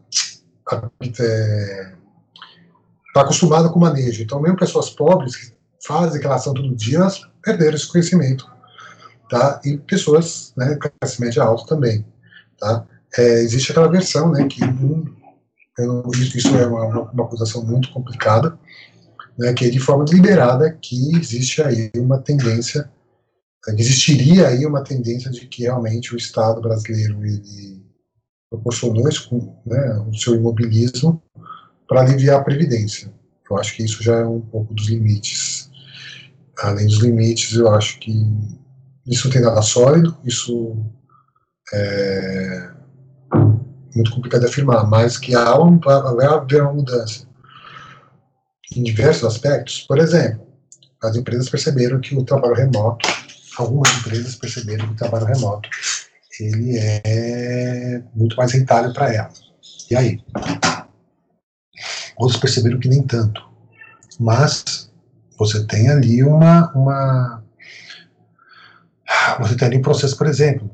é, acostumada com o manejo. Então, mesmo pessoas pobres que fazem aquela ação todo dia, elas perderam esse conhecimento. Tá? E pessoas, né, classe média alta também. Tá? É, existe aquela versão, né, que eu, isso é uma, uma acusação muito complicada, né, que é de forma deliberada que existe aí uma tendência, existiria aí uma tendência de que realmente o Estado brasileiro ele proporcionou isso, né, o seu imobilismo para aliviar a previdência. Eu acho que isso já é um pouco dos limites. Além dos limites, eu acho que isso não tem nada sólido, isso é muito complicado de afirmar, mas que há um, vai haver uma mudança em diversos aspectos. Por exemplo, as empresas perceberam que o trabalho remoto, algumas empresas perceberam que o trabalho remoto ele é muito mais rentável para ela. E aí? Outros perceberam que nem tanto. Mas você tem ali uma, uma você tem ali um processo, por exemplo,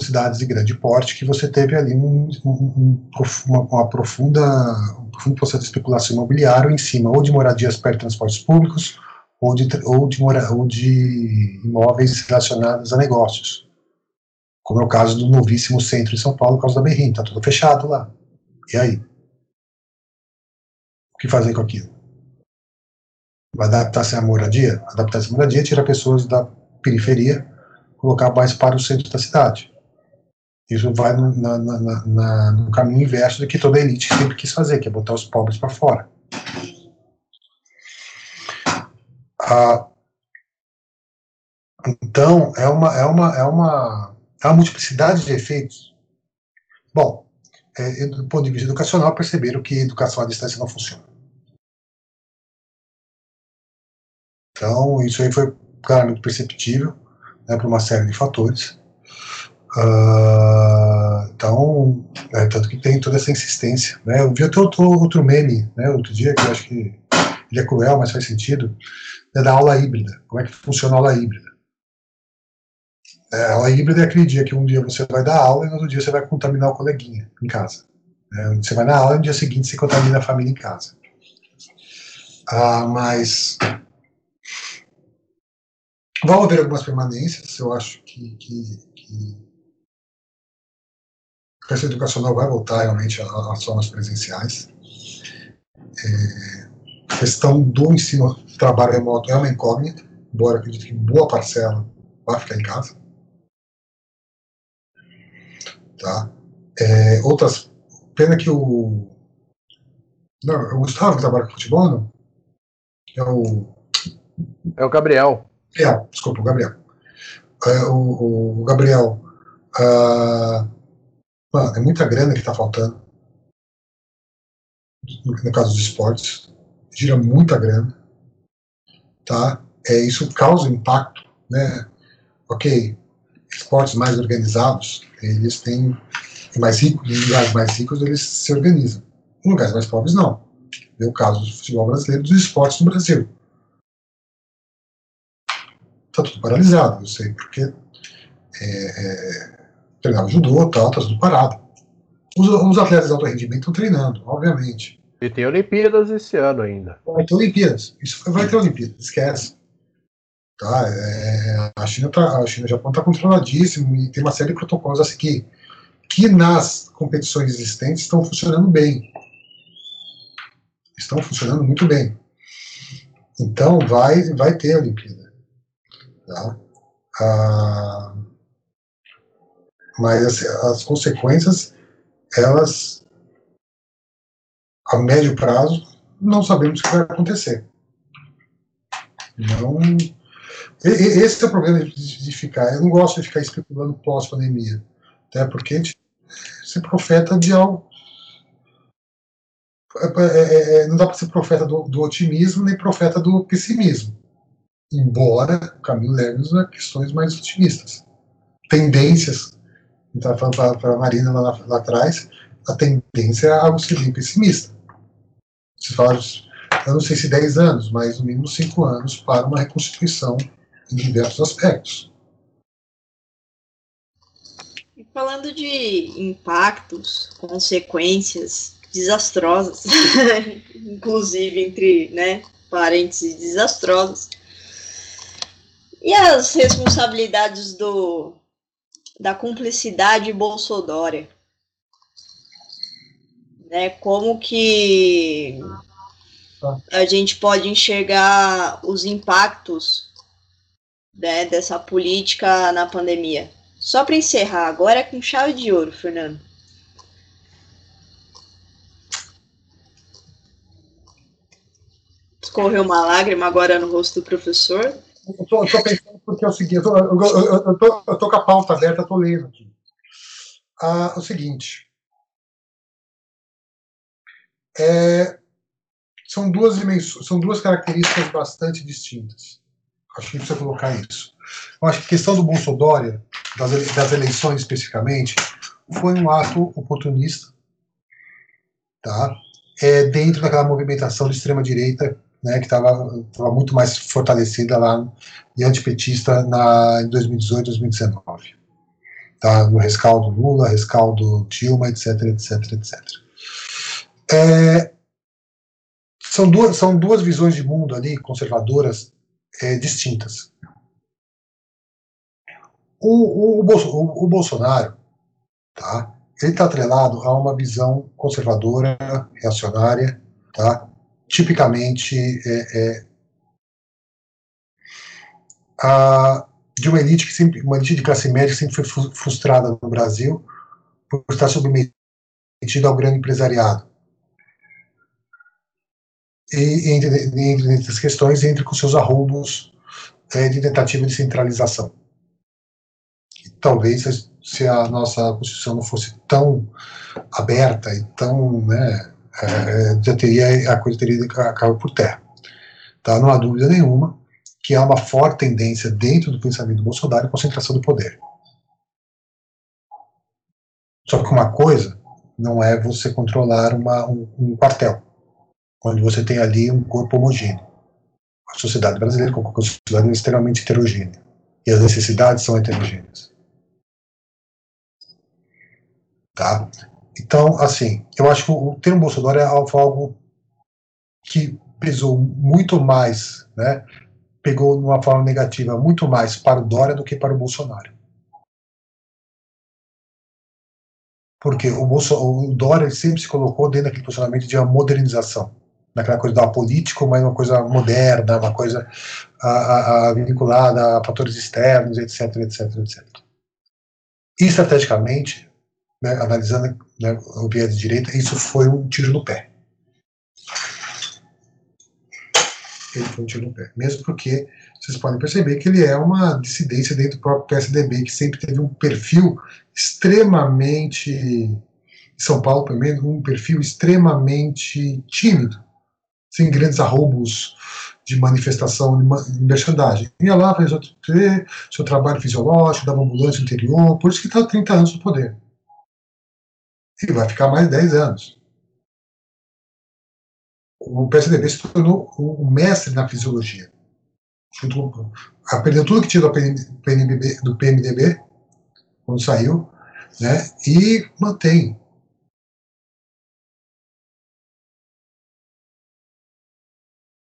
cidades de grande porte que você teve ali um, um, uma, uma, profunda, um profundo processo de especulação imobiliária em cima ou de moradias perto de transportes públicos ou de, ou de, ou de imóveis relacionados a negócios como é o caso do novíssimo centro em São Paulo, por causa da Berrim, está tudo fechado lá. E aí? O que fazer com aquilo? Vai adaptar-se à moradia? Adaptar-se à moradia, tira pessoas da periferia, colocar mais para o centro da cidade. Isso vai no, na, na, na, no caminho inverso do que toda elite sempre quis fazer, que é botar os pobres para fora. Ah, então, é uma, é uma, é uma Há multiplicidade de efeitos. Bom, é, do ponto de vista educacional, perceberam que educação à distância não funciona. Então, isso aí foi claramente perceptível né, por uma série de fatores. Uh, então, é, tanto que tem toda essa insistência. Né? Eu vi até outro, outro meme, né, outro dia, que eu acho que ele é cruel, mas faz sentido, é da aula híbrida. Como é que funciona a aula híbrida? É, aula híbrida é aquele dia que um dia você vai dar aula e no outro dia você vai contaminar o coleguinha em casa. É, você vai na aula e no dia seguinte você contamina a família em casa. Ah, mas vão haver algumas permanências, eu acho que, que, que educacional vai voltar realmente às formas presenciais. É, a questão do ensino, trabalho remoto é uma incógnita, embora acredite que boa parcela vai ficar em casa. Tá? É, outras. Pena que o. Não, é o Gustavo que trabalha com futebol, não? É o. É o Gabriel. É, desculpa, o Gabriel. É, o, o Gabriel. Uh, mano, é muita grana que está faltando. No, no, caso dos esportes. Gira muita grana. Tá? É, isso causa impacto. Né? Ok, esportes mais organizados, eles têm mais ricos, em lugares mais ricos eles se organizam. Em lugares mais pobres, não. É o caso do futebol brasileiro, dos esportes no Brasil. Está tudo paralisado, eu sei, porque é, é, treinava judô, tal, está tudo parado. Os, os, atletas de alto rendimento estão treinando, obviamente. E tem Olimpíadas esse ano ainda. Vai ter Olimpíadas. Isso vai ter Olimpíadas, esquece. Tá, é, a China tá, a China e o Japão está controladíssimo e tem uma série de protocolos a seguir que nas competições existentes estão funcionando bem. Estão funcionando muito bem. Então vai, vai ter a Olimpíada. Tá? Ah, mas assim, as consequências, elas, a médio prazo, não sabemos o que vai acontecer. Não, esse é o problema de ficar. Eu não gosto de ficar especulando pós-pandemia. Até porque a gente ser profeta de algo. É, é, é, não dá para ser profeta do, do, otimismo nem profeta do pessimismo. Embora o caminho leve-nos a questões mais otimistas. Tendências, estava falando para a Marina lá, lá, atrás, a tendência é algo ser pessimista. Se fala, eu não sei se 10 anos, mas no mínimo 5 anos para uma reconstituição em diversos aspectos. Falando de impactos, consequências desastrosas, (laughs) inclusive entre né, parênteses desastrosas, e as responsabilidades do, da cumplicidade bolsodória? Né, como que a gente pode enxergar os impactos né, dessa política na pandemia? Só para encerrar, agora é com chave de ouro, Fernando. Escorreu uma lágrima agora no rosto do professor. Tô pensando porque é o seguinte, eu tô, eu, tô, com a pauta aberta, tô lendo aqui. Ah, o seguinte. É, são duas dimensões, são duas características bastante distintas. Acho que precisa colocar isso. Eu acho que a questão do Bolsonaro das, das eleições especificamente, foi um ato oportunista, tá? É, dentro daquela movimentação de extrema-direita, né, que estava muito mais fortalecida lá e antipetista na, em 2018, 2019. Tá? No rescaldo Lula, rescaldo Dilma, etc, etc, etc. É, são, duas, são duas visões de mundo ali, conservadoras, é, distintas. O, o, o, o Bolsonaro, tá? ele está atrelado a uma visão conservadora, reacionária, tá? tipicamente é, é, a, de uma elite que sempre, uma elite de classe média que sempre foi frustrada no Brasil por estar submetida ao grande empresariado. E entre, entre, entre as questões, entre com seus arroubos é, de tentativa de centralização talvez se a nossa Constituição não fosse tão aberta e tão, né, é, já teria, a coisa teria caído por terra. Tá? Não há dúvida nenhuma que há uma forte tendência dentro do pensamento do Bolsonaro à concentração do poder. Só que uma coisa não é você controlar uma, um, um quartel, quando você tem ali um corpo homogêneo. A sociedade brasileira, como a sociedade, é extremamente heterogênea. E as necessidades são heterogêneas. Tá? Então, assim, eu acho que o termo Bolsonaro é algo que pesou muito mais, né, pegou de uma forma negativa muito mais para o Dória do que para o Bolsonaro. Porque o, Bolso, o Dória sempre se colocou dentro daquele posicionamento de uma modernização, naquela coisa da político, mas uma coisa moderna, uma coisa a, a, a vinculada a fatores externos, etc, etc, etc. E estrategicamente, né, analisando né, o viés de direita, isso foi um tiro no pé. Ele foi um tiro no pé. Mesmo porque vocês podem perceber que ele é uma dissidência dentro do próprio PSDB, que sempre teve um perfil extremamente, em São Paulo pelo menos, um perfil extremamente tímido, sem grandes arroubos de manifestação de merchandising. Ia lá, fazia seu trabalho fisiológico, dava ambulância interior, por isso que está 30 anos no poder. E vai ficar mais 10 anos. O PSDB se tornou o mestre na fisiologia aprendeu tudo que tinha do PMDB, do PMDB quando saiu, né, e mantém.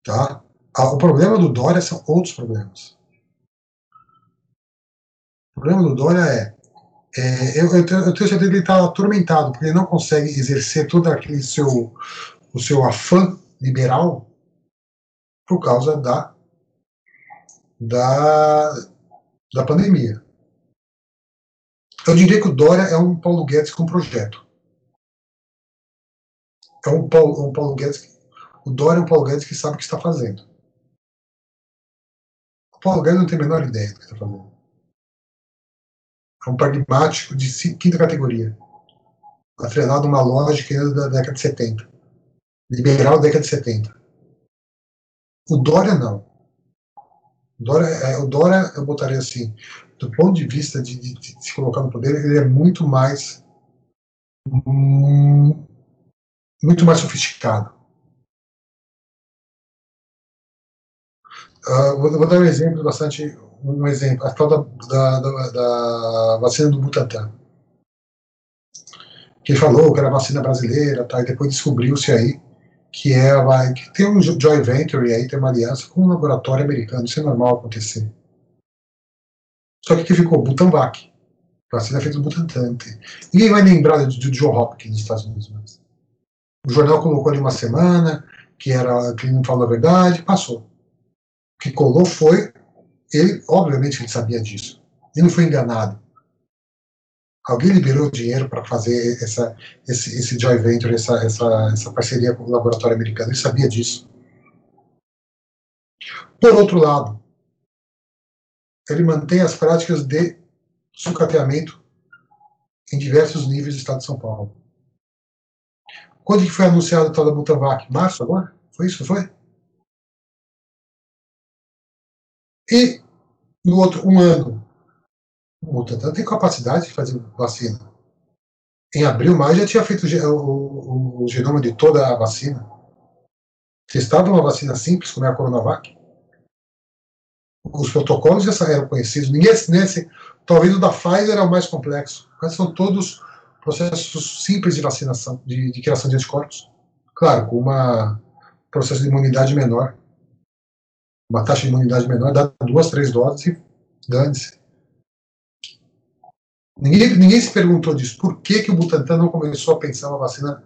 Tá? Ah, o problema do Dória são outros problemas. O problema do Dória é, é eu, eu, tenho, eu tenho certeza que ele está atormentado, porque ele não consegue exercer todo aquele seu, o seu afã liberal por causa da da, da pandemia. Eu diria que o Dória é um Paulo Guedes com projeto. É um Paulo, um Paulo Guedes. O Dória é um Paulo Guedes que sabe o que está fazendo. O Paulo Guedes não tem a menor ideia do que está fazendo. É um pragmático de quinta categoria. Atrelado a uma lógica da década de 70. Liberal da década de 70. O Dória não. Dória, é, o Dória, eu botaria assim, do ponto de vista de, de, de se colocar no poder, ele é muito mais hum, muito mais sofisticado. Uh, vou, vou, dar um exemplo bastante um exemplo a tal da, da, da, da vacina do Butantan que falou que era vacina brasileira tá, e depois descobriu-se aí que é vai, que tem um joint venture aí, tem uma aliança com um laboratório americano, isso é normal acontecer. Só que aqui ficou Butanvac, vacina feita do Butantan. Ninguém vai lembrar do, John Hopkins nos Estados Unidos mais. O jornal colocou ali uma semana, que era que não falou a verdade, passou. Que colou foi, ele, obviamente ele sabia disso. Ele não foi enganado. Alguém liberou dinheiro para fazer essa, esse, esse joint venture, essa, essa, essa parceria com o laboratório americano. Ele sabia disso. Por outro lado, ele mantém as práticas de sucateamento em diversos níveis do estado de São Paulo. Quando que foi anunciado o tal da Butanvac? Março agora? Foi isso, foi? E no outro, um ano o Butantan tem capacidade de fazer vacina. Em abril, maio, já tinha feito o, o, o genoma de toda a vacina. Testava uma vacina simples, como é a Coronavac. Os protocolos já eram conhecidos. Ninguém, nesse, talvez o da Pfizer era o mais complexo, mas são todos processos simples de vacinação, de, de criação de anticorpos. Claro, com um processo de imunidade menor. Uma taxa de imunidade menor, dá duas, três doses e dane-se. Ninguém, ninguém se perguntou disso. Por que, que o Butantan não começou a pensar uma vacina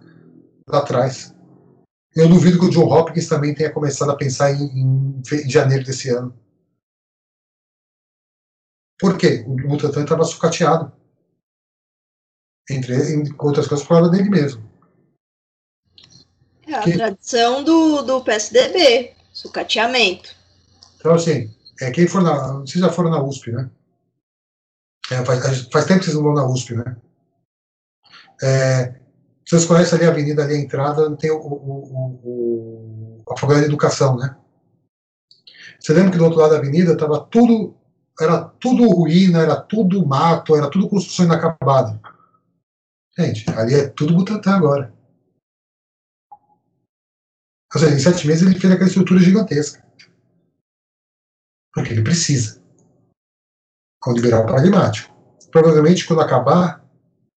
lá atrás? Eu duvido que o John Hopkins também tenha começado a pensar em, em, em janeiro desse ano. Por quê? O Butantan estava sucateado. Entre, entre outras coisas, por causa dele mesmo. É a que... tradição do, do PSDB, sucateamento. Então, assim, é, quem for na. Vocês já foram na USP, né? É, faz, faz, tempo que vocês não vão na USP, né? É, vocês conhecem ali a avenida, ali a entrada, tem o, o, o, a faculdade de educação, né? Você lembra que do outro lado da avenida estava tudo, era tudo ruína, era tudo mato, era tudo construção inacabada. Gente, ali é tudo Butantã agora. Ou seja, em sete meses ele fez aquela estrutura gigantesca. Porque ele precisa ao liberal pragmático. Provavelmente, quando acabar,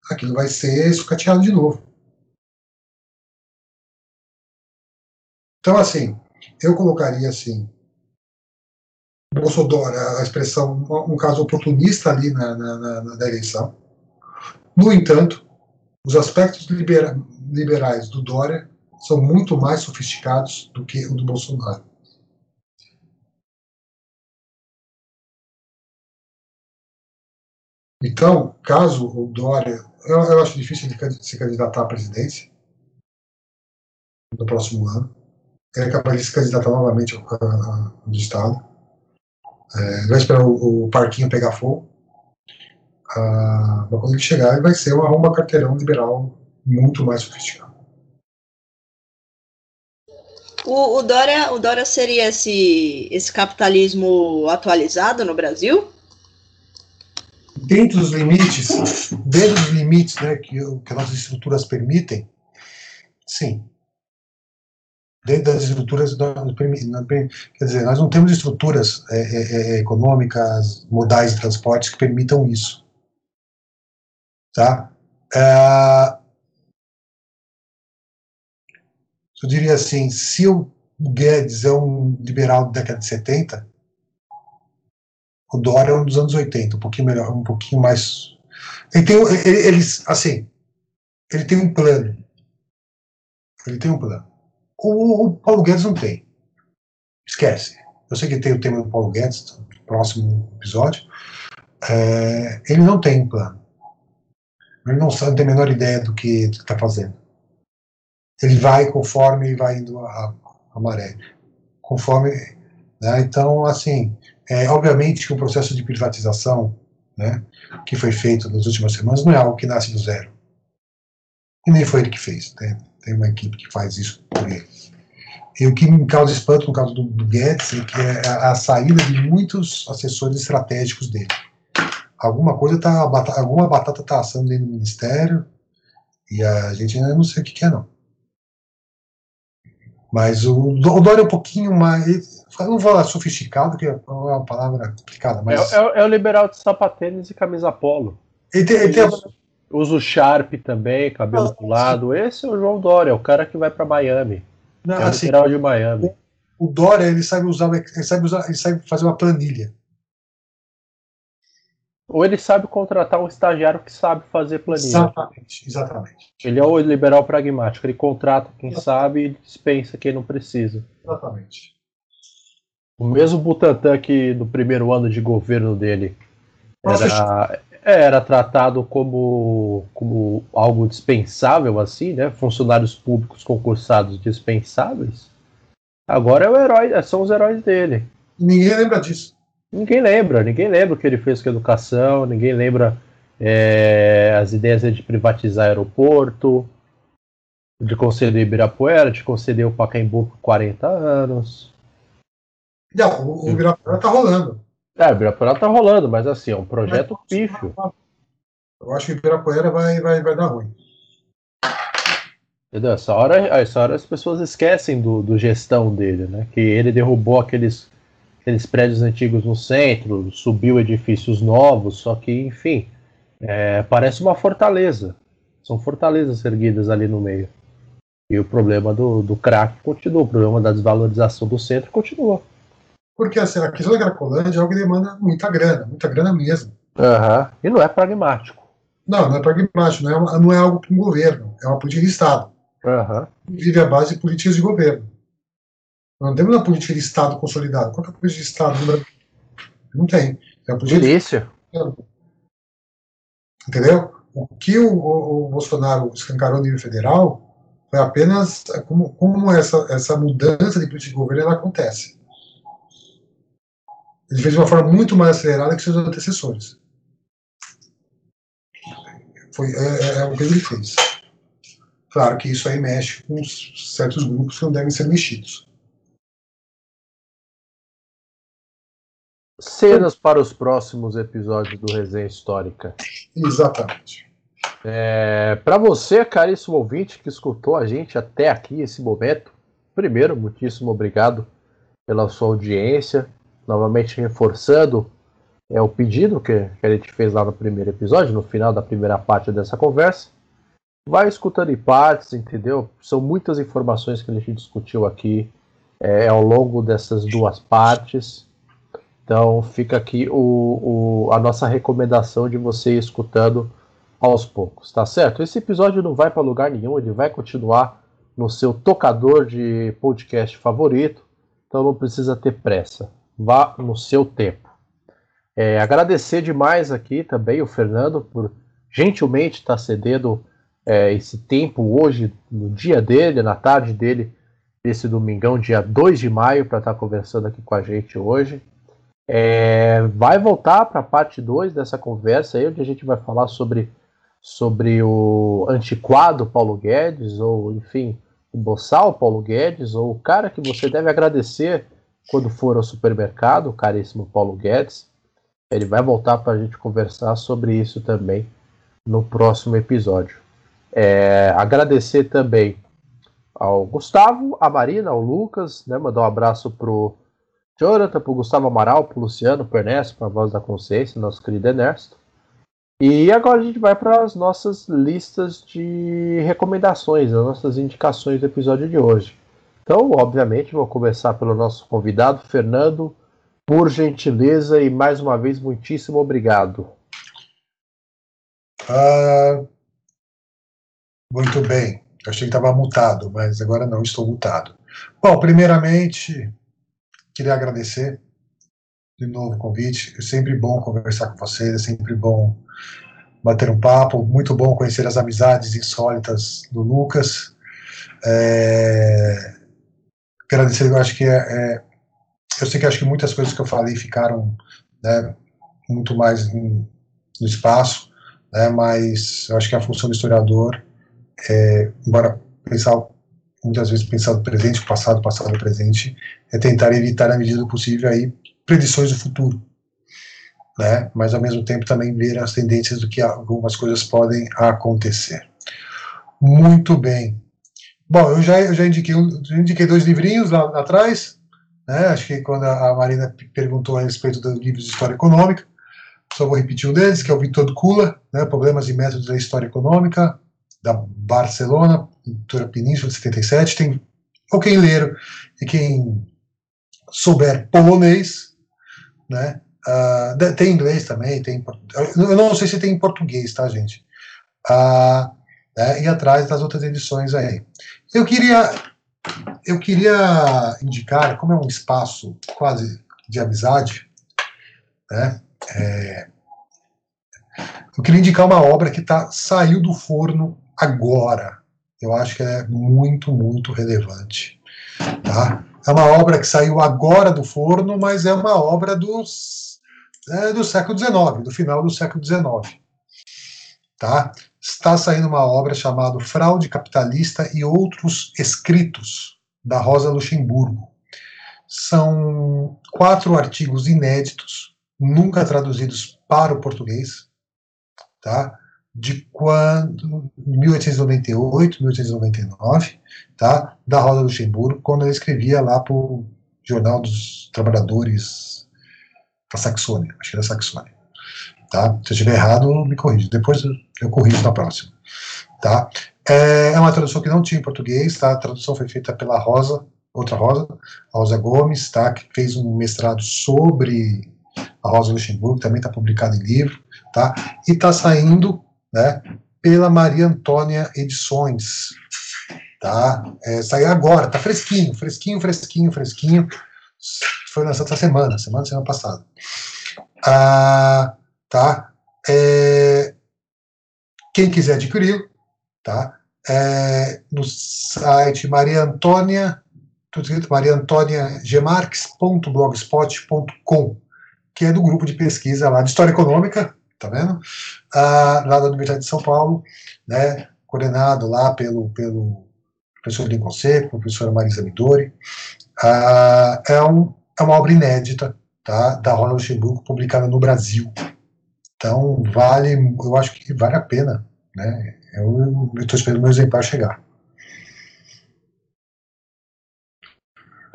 aquilo vai ser sucateado de novo. Então, assim, eu colocaria assim, Bolsonaro, a expressão, um caso oportunista ali na, na, na, na eleição. No entanto, Os aspectos libera liberais do Dória são muito mais sofisticados do que o do Bolsonaro. Então, caso o Dória. Eu, eu acho difícil ele se candidatar à presidência no próximo ano. Ele é capaz de se candidatar novamente ao, ao Estado. É, vai esperar o, o, parquinho pegar fogo. Ah, mas quando ele chegar, ele vai ser uma arromba carteirão liberal muito mais sofisticado. O, o, Dória, o Dória seria esse, esse capitalismo atualizado no Brasil? Dentro dos limites, dentro dos limites né, que, que as nossas estruturas permitem, sim dentro das estruturas, quer dizer, nós não temos estruturas é, é, é, econômicas, modais de transportes que permitam isso. Tá? É, eu diria assim, se o Guedes é um liberal da década de 70, o Dória é um dos anos 80, um pouquinho melhor, um pouquinho mais. Ele tem, ele, eles, assim, ele tem um plano. Ele tem um plano. O, o, Paulo Guedes não tem. Esquece. Eu sei que tem o tema do Paulo Guedes, no próximo episódio. É, ele não tem um plano. Ele não, não tem a menor ideia do que está fazendo. Ele vai conforme vai indo a, a maré. Conforme. Né, então, assim, é, obviamente que o processo de privatização né, que foi feito nas últimas semanas não é algo que nasce do zero. E nem foi ele que fez. Né? tem uma equipe que faz isso por ele. E o que me causa espanto no caso do, do Guedes é que é a, a, saída de muitos assessores estratégicos dele. Alguma coisa tá, alguma batata está assando dentro do ministério e a gente ainda não sei o que, que é não. Mas o, o Dória é um pouquinho mais, não vou falar sofisticado, que é uma palavra complicada, mas... É, é, é o liberal de sapatênis e camisa polo. Ele tem, ele tem, Usa o Sharp também, cabelo pro lado. Esse é o João Dória, o cara que vai para Miami. Não, é o assim, de Miami. O, o Dória, ele sabe usar, ele sabe usar, ele sabe fazer uma planilha. Ou ele sabe contratar um estagiário que sabe fazer planilha. Exatamente, exatamente. Ele é o liberal pragmático, ele contrata quem sabe e dispensa quem não precisa. Exatamente. O mesmo Butantan que no primeiro ano de governo dele era, é, era tratado como, como algo dispensável, assim, né? Funcionários públicos concursados dispensáveis. Agora é o herói, são os heróis dele. Ninguém lembra disso. Ninguém lembra, ninguém lembra o que ele fez com a educação, ninguém lembra é, as ideias de privatizar aeroporto, de conceder Ibirapuera, de conceder o Pacaembu por 40 anos. Não, o, o Ibirapuera tá rolando. É, o Ibirapuera tá rolando, mas assim, é um projeto mas, pífio. Eu acho que o Ibirapuera vai, vai, vai dar ruim. Entendeu? Essa hora, essa hora as pessoas esquecem do, do gestão dele, né? Que ele derrubou aqueles, aqueles prédios antigos no centro, subiu edifícios novos, só que, enfim, é, parece uma fortaleza. São fortalezas erguidas ali no meio. E o problema do, do crack continua, o problema da desvalorização do centro continua. Porque assim, a questão da Cracolândia é algo que demanda muita grana, muita grana mesmo. Uhum. E não é pragmático. Não, não é pragmático, não é, não é algo para um governo, é uma política de Estado. Uhum. Vive a base de políticas de governo. Não temos uma política de Estado consolidada. Qual é a política de Estado no Brasil? Não tem. É uma política Delícia. De... Entendeu? O que o, o, o, Bolsonaro escancarou no nível federal foi apenas como, como essa, essa mudança de política de governo ela acontece. Ele fez de uma forma muito mais acelerada que seus antecessores. Foi, é, é, é o que ele fez. Claro que isso aí mexe com certos grupos que não devem ser mexidos. Cenas para os próximos episódios do Resenha Histórica. Exatamente. É, para você, caríssimo ouvinte, que escutou a gente até aqui, esse momento, primeiro, muitíssimo obrigado pela sua audiência novamente reforçando é o pedido que, que a gente fez lá no primeiro episódio, no final da primeira parte dessa conversa. Vai escutando em partes, entendeu? São muitas informações que a gente discutiu aqui é, ao longo dessas duas partes. Então fica aqui o, o, a nossa recomendação de você ir escutando aos poucos, tá certo? Esse episódio não vai para lugar nenhum, ele vai continuar no seu tocador de podcast favorito, então não precisa ter pressa. Vá no seu tempo. É, agradecer demais aqui também o Fernando por gentilmente estar tá cedendo é, esse tempo hoje, no dia dele, na tarde dele, desse domingão, dia 2 de maio, para estar tá conversando aqui com a gente hoje. É, vai voltar para a parte 2 dessa conversa aí, onde a gente vai falar sobre, sobre o antiquado Paulo Guedes, ou enfim, o boçal Paulo Guedes, ou o cara que você deve agradecer quando for ao supermercado, o caríssimo Paulo Guedes. Ele vai voltar para a gente conversar sobre isso também no próximo episódio. É, agradecer também ao Gustavo, a Marina, ao Lucas, né, mandar um abraço pro Jonathan, pro Gustavo Amaral, pro Luciano, pro Ernesto, pra Voz da Consciência, nosso querido Ernesto. E agora a gente vai para as nossas listas de recomendações, as nossas indicações do episódio de hoje. Então, obviamente, vou começar pelo nosso convidado, Fernando. Por gentileza e mais uma vez, muitíssimo obrigado. Ah, muito bem. Achei que estava mutado, mas agora não estou mutado. Bom, primeiramente, queria agradecer de novo o convite. É sempre bom conversar com vocês, é sempre bom bater um papo, muito bom conhecer as amizades insólitas do Lucas. É... Agradecer, eu acho que é, é, Eu sei que acho que muitas coisas que eu falei ficaram né, muito mais em, no espaço, né, mas eu acho que a função do historiador é, embora pensar muitas vezes pensar no presente, passado, passado, presente, é tentar evitar na medida do possível aí predições do futuro, né? Mas ao mesmo tempo também ver as tendências do que algumas coisas podem acontecer. Muito bem. Bom, eu já, eu já indiquei, já indiquei dois livrinhos lá, lá atrás, né? Acho que quando a Marina perguntou a respeito dos livros de história econômica, só vou repetir um deles, que é o Vitor Kula, né? Problemas e métodos da história econômica, da Barcelona, editora Península de 77. Tem, ou quem ler e quem souber polonês, né? Uh, tem inglês também, tem. Eu não sei se tem em português, tá, gente? Uh, né, e atrás das outras edições aí. Eu queria, eu queria indicar, como é um espaço quase de amizade, né? É, eu queria indicar uma obra que tá, saiu do forno agora. Eu acho que é muito, muito relevante. Tá? É uma obra que saiu agora do forno, mas é uma obra dos, é, do século XIX, do final do século XIX. Tá? Está saindo uma obra chamada Fraude Capitalista e Outros Escritos, da Rosa Luxemburgo. São quatro artigos inéditos, nunca traduzidos para o português, tá? De quando 1898, 1899, tá? Da Rosa Luxemburgo, quando ele escrevia lá para o Jornal dos Trabalhadores da Saxônia, acho que da Saxônia, tá? Se eu estiver errado, me corrija. Depois eu corrijo na próxima, tá? É, é uma tradução que não tinha em português, tá? A tradução foi feita pela Rosa, outra Rosa, Rosa Gomes, tá? Que fez um mestrado sobre a Rosa Luxemburgo, também está publicado em livro, tá? E está saindo né, pela Maria Antônia Edições. Tá? É, saiu agora, tá fresquinho, fresquinho, fresquinho, fresquinho. Foi lançado essa semana, semana, semana passada. Ah, tá? É, quem quiser adquirir, tá? É, no site Maria Antônia, tudo escrito, Maria Antônia gemarques.blogspot.com, que é do grupo de pesquisa lá de História Econômica, tá vendo? Ah, lá da Universidade de São Paulo, né, coordenado lá pelo, pelo professor Lincoln Seco, professora Marisa Midori. Ah, é, um, é uma obra inédita, tá, da Rosa Luxemburgo, publicada no Brasil. Então, vale, eu acho que vale a pena, né, eu estou esperando meu exemplar chegar.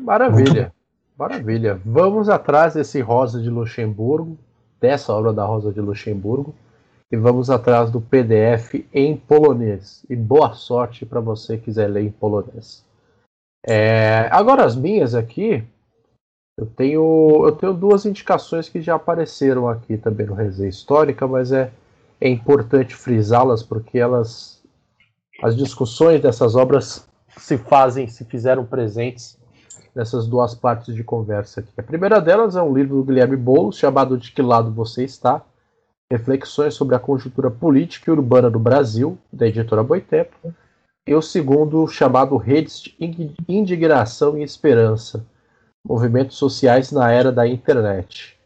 Maravilha, maravilha. Vamos atrás desse Rosa de Luxemburgo, dessa obra da Rosa de Luxemburgo e vamos atrás do PDF em polonês. E boa sorte para você que quiser ler em polonês. É, agora as minhas aqui, eu tenho, eu tenho duas indicações que já apareceram aqui também no Resenha Histórica, mas é é importante frisá-las porque elas, as discussões dessas obras se fazem, se fizeram presentes nessas duas partes de conversa aqui. A primeira delas é um livro do Guilherme Boulos chamado De Que Lado Você Está? Reflexões sobre a conjuntura política e urbana do Brasil, da editora Boitempo. E o segundo chamado Redes de Indignação e Esperança, Movimentos Sociais na Era da Internet,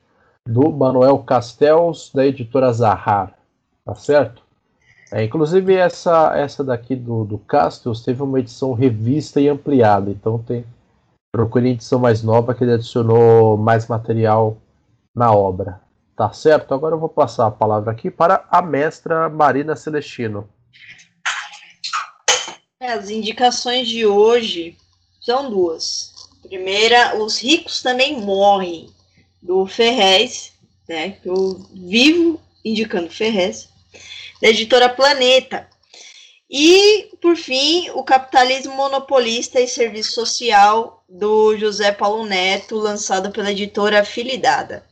do Manuel Castells, da editora Zahar. Tá certo? É, inclusive essa essa daqui do, do Castells teve uma edição revista e ampliada, então tem procure a edição mais nova que ele adicionou mais material na obra. Tá certo? Agora eu vou passar a palavra aqui para a mestra Marina Celestino. É, as indicações de hoje são duas. Primeira, os ricos também morrem, do Ferrez, né? Eu vivo indicando Ferrez, da editora Planeta. E, por fim, o capitalismo monopolista e serviço social do José Paulo Neto, lançado pela editora Filidada.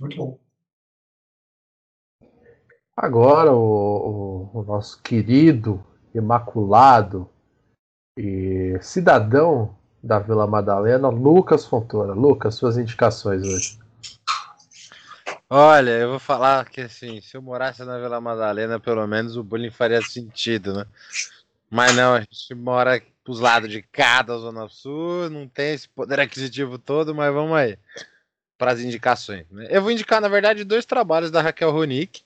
Muito bom. Agora, o, o, o nosso querido, imaculado e cidadão da Vila Madalena, Lucas Fontoura. Lucas, suas indicações hoje. Olha, eu vou falar que assim, se eu morasse na Vila Madalena, pelo menos o bullying faria sentido, né? Mas não, a gente mora pros lados de cada Zona Sul, não tem esse poder aquisitivo todo, mas vamos aí para as indicações. Né? Eu vou indicar, na verdade, dois trabalhos da Raquel Ronick.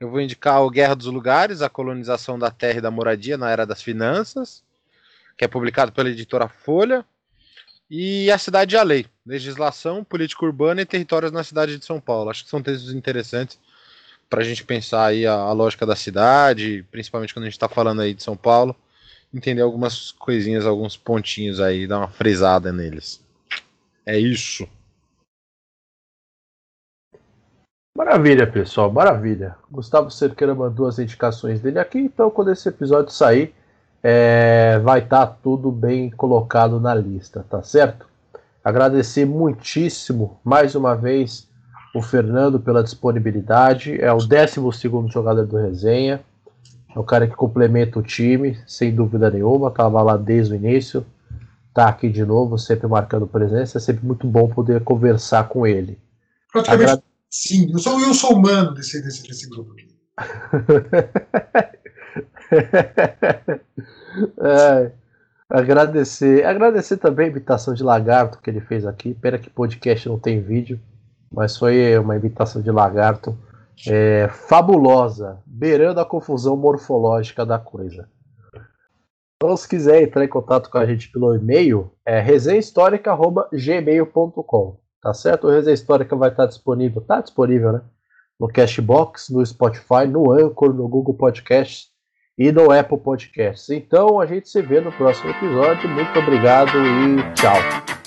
Eu vou indicar o Guerra dos Lugares, a colonização da terra e da moradia na era das finanças, que é publicado pela editora Folha, e A Cidade e a Lei, Legislação, Política Urbana e Territórios na Cidade de São Paulo. Acho que são textos interessantes para a gente pensar aí a, a, lógica da cidade, principalmente quando a gente está falando aí de São Paulo, entender algumas coisinhas, alguns pontinhos aí, dar uma frisada neles. É isso. Maravilha, pessoal, maravilha. Gustavo Cerqueira mandou as indicações dele aqui, então quando esse episódio sair, é, vai estar tá tudo bem colocado na lista, tá certo? Agradecer muitíssimo mais uma vez o Fernando pela disponibilidade. É o 12 jogador do resenha. É o cara que complementa o time, sem dúvida nenhuma. Estava lá desde o início. Tá aqui de novo, sempre marcando presença. É sempre muito bom poder conversar com ele. Praticamente, sim. Eu sou, eu sou humano desse, desse, desse grupo aqui. (laughs) (laughs) é, agradecer, agradecer também a imitação de lagarto que ele fez aqui. Pena que podcast não tem vídeo, mas foi uma imitação de lagarto é, fabulosa, beirando a confusão morfológica da coisa. Então, se quiser entrar em contato com a gente pelo e-mail, é resenhahistórica.gmail.com. Tá certo? O Resenha Histórica vai estar disponível, tá disponível, né? No Cashbox, no Spotify, no Anchor, no Google Podcast e no Apple Podcasts. Então a gente se vê no próximo episódio. Muito obrigado e tchau.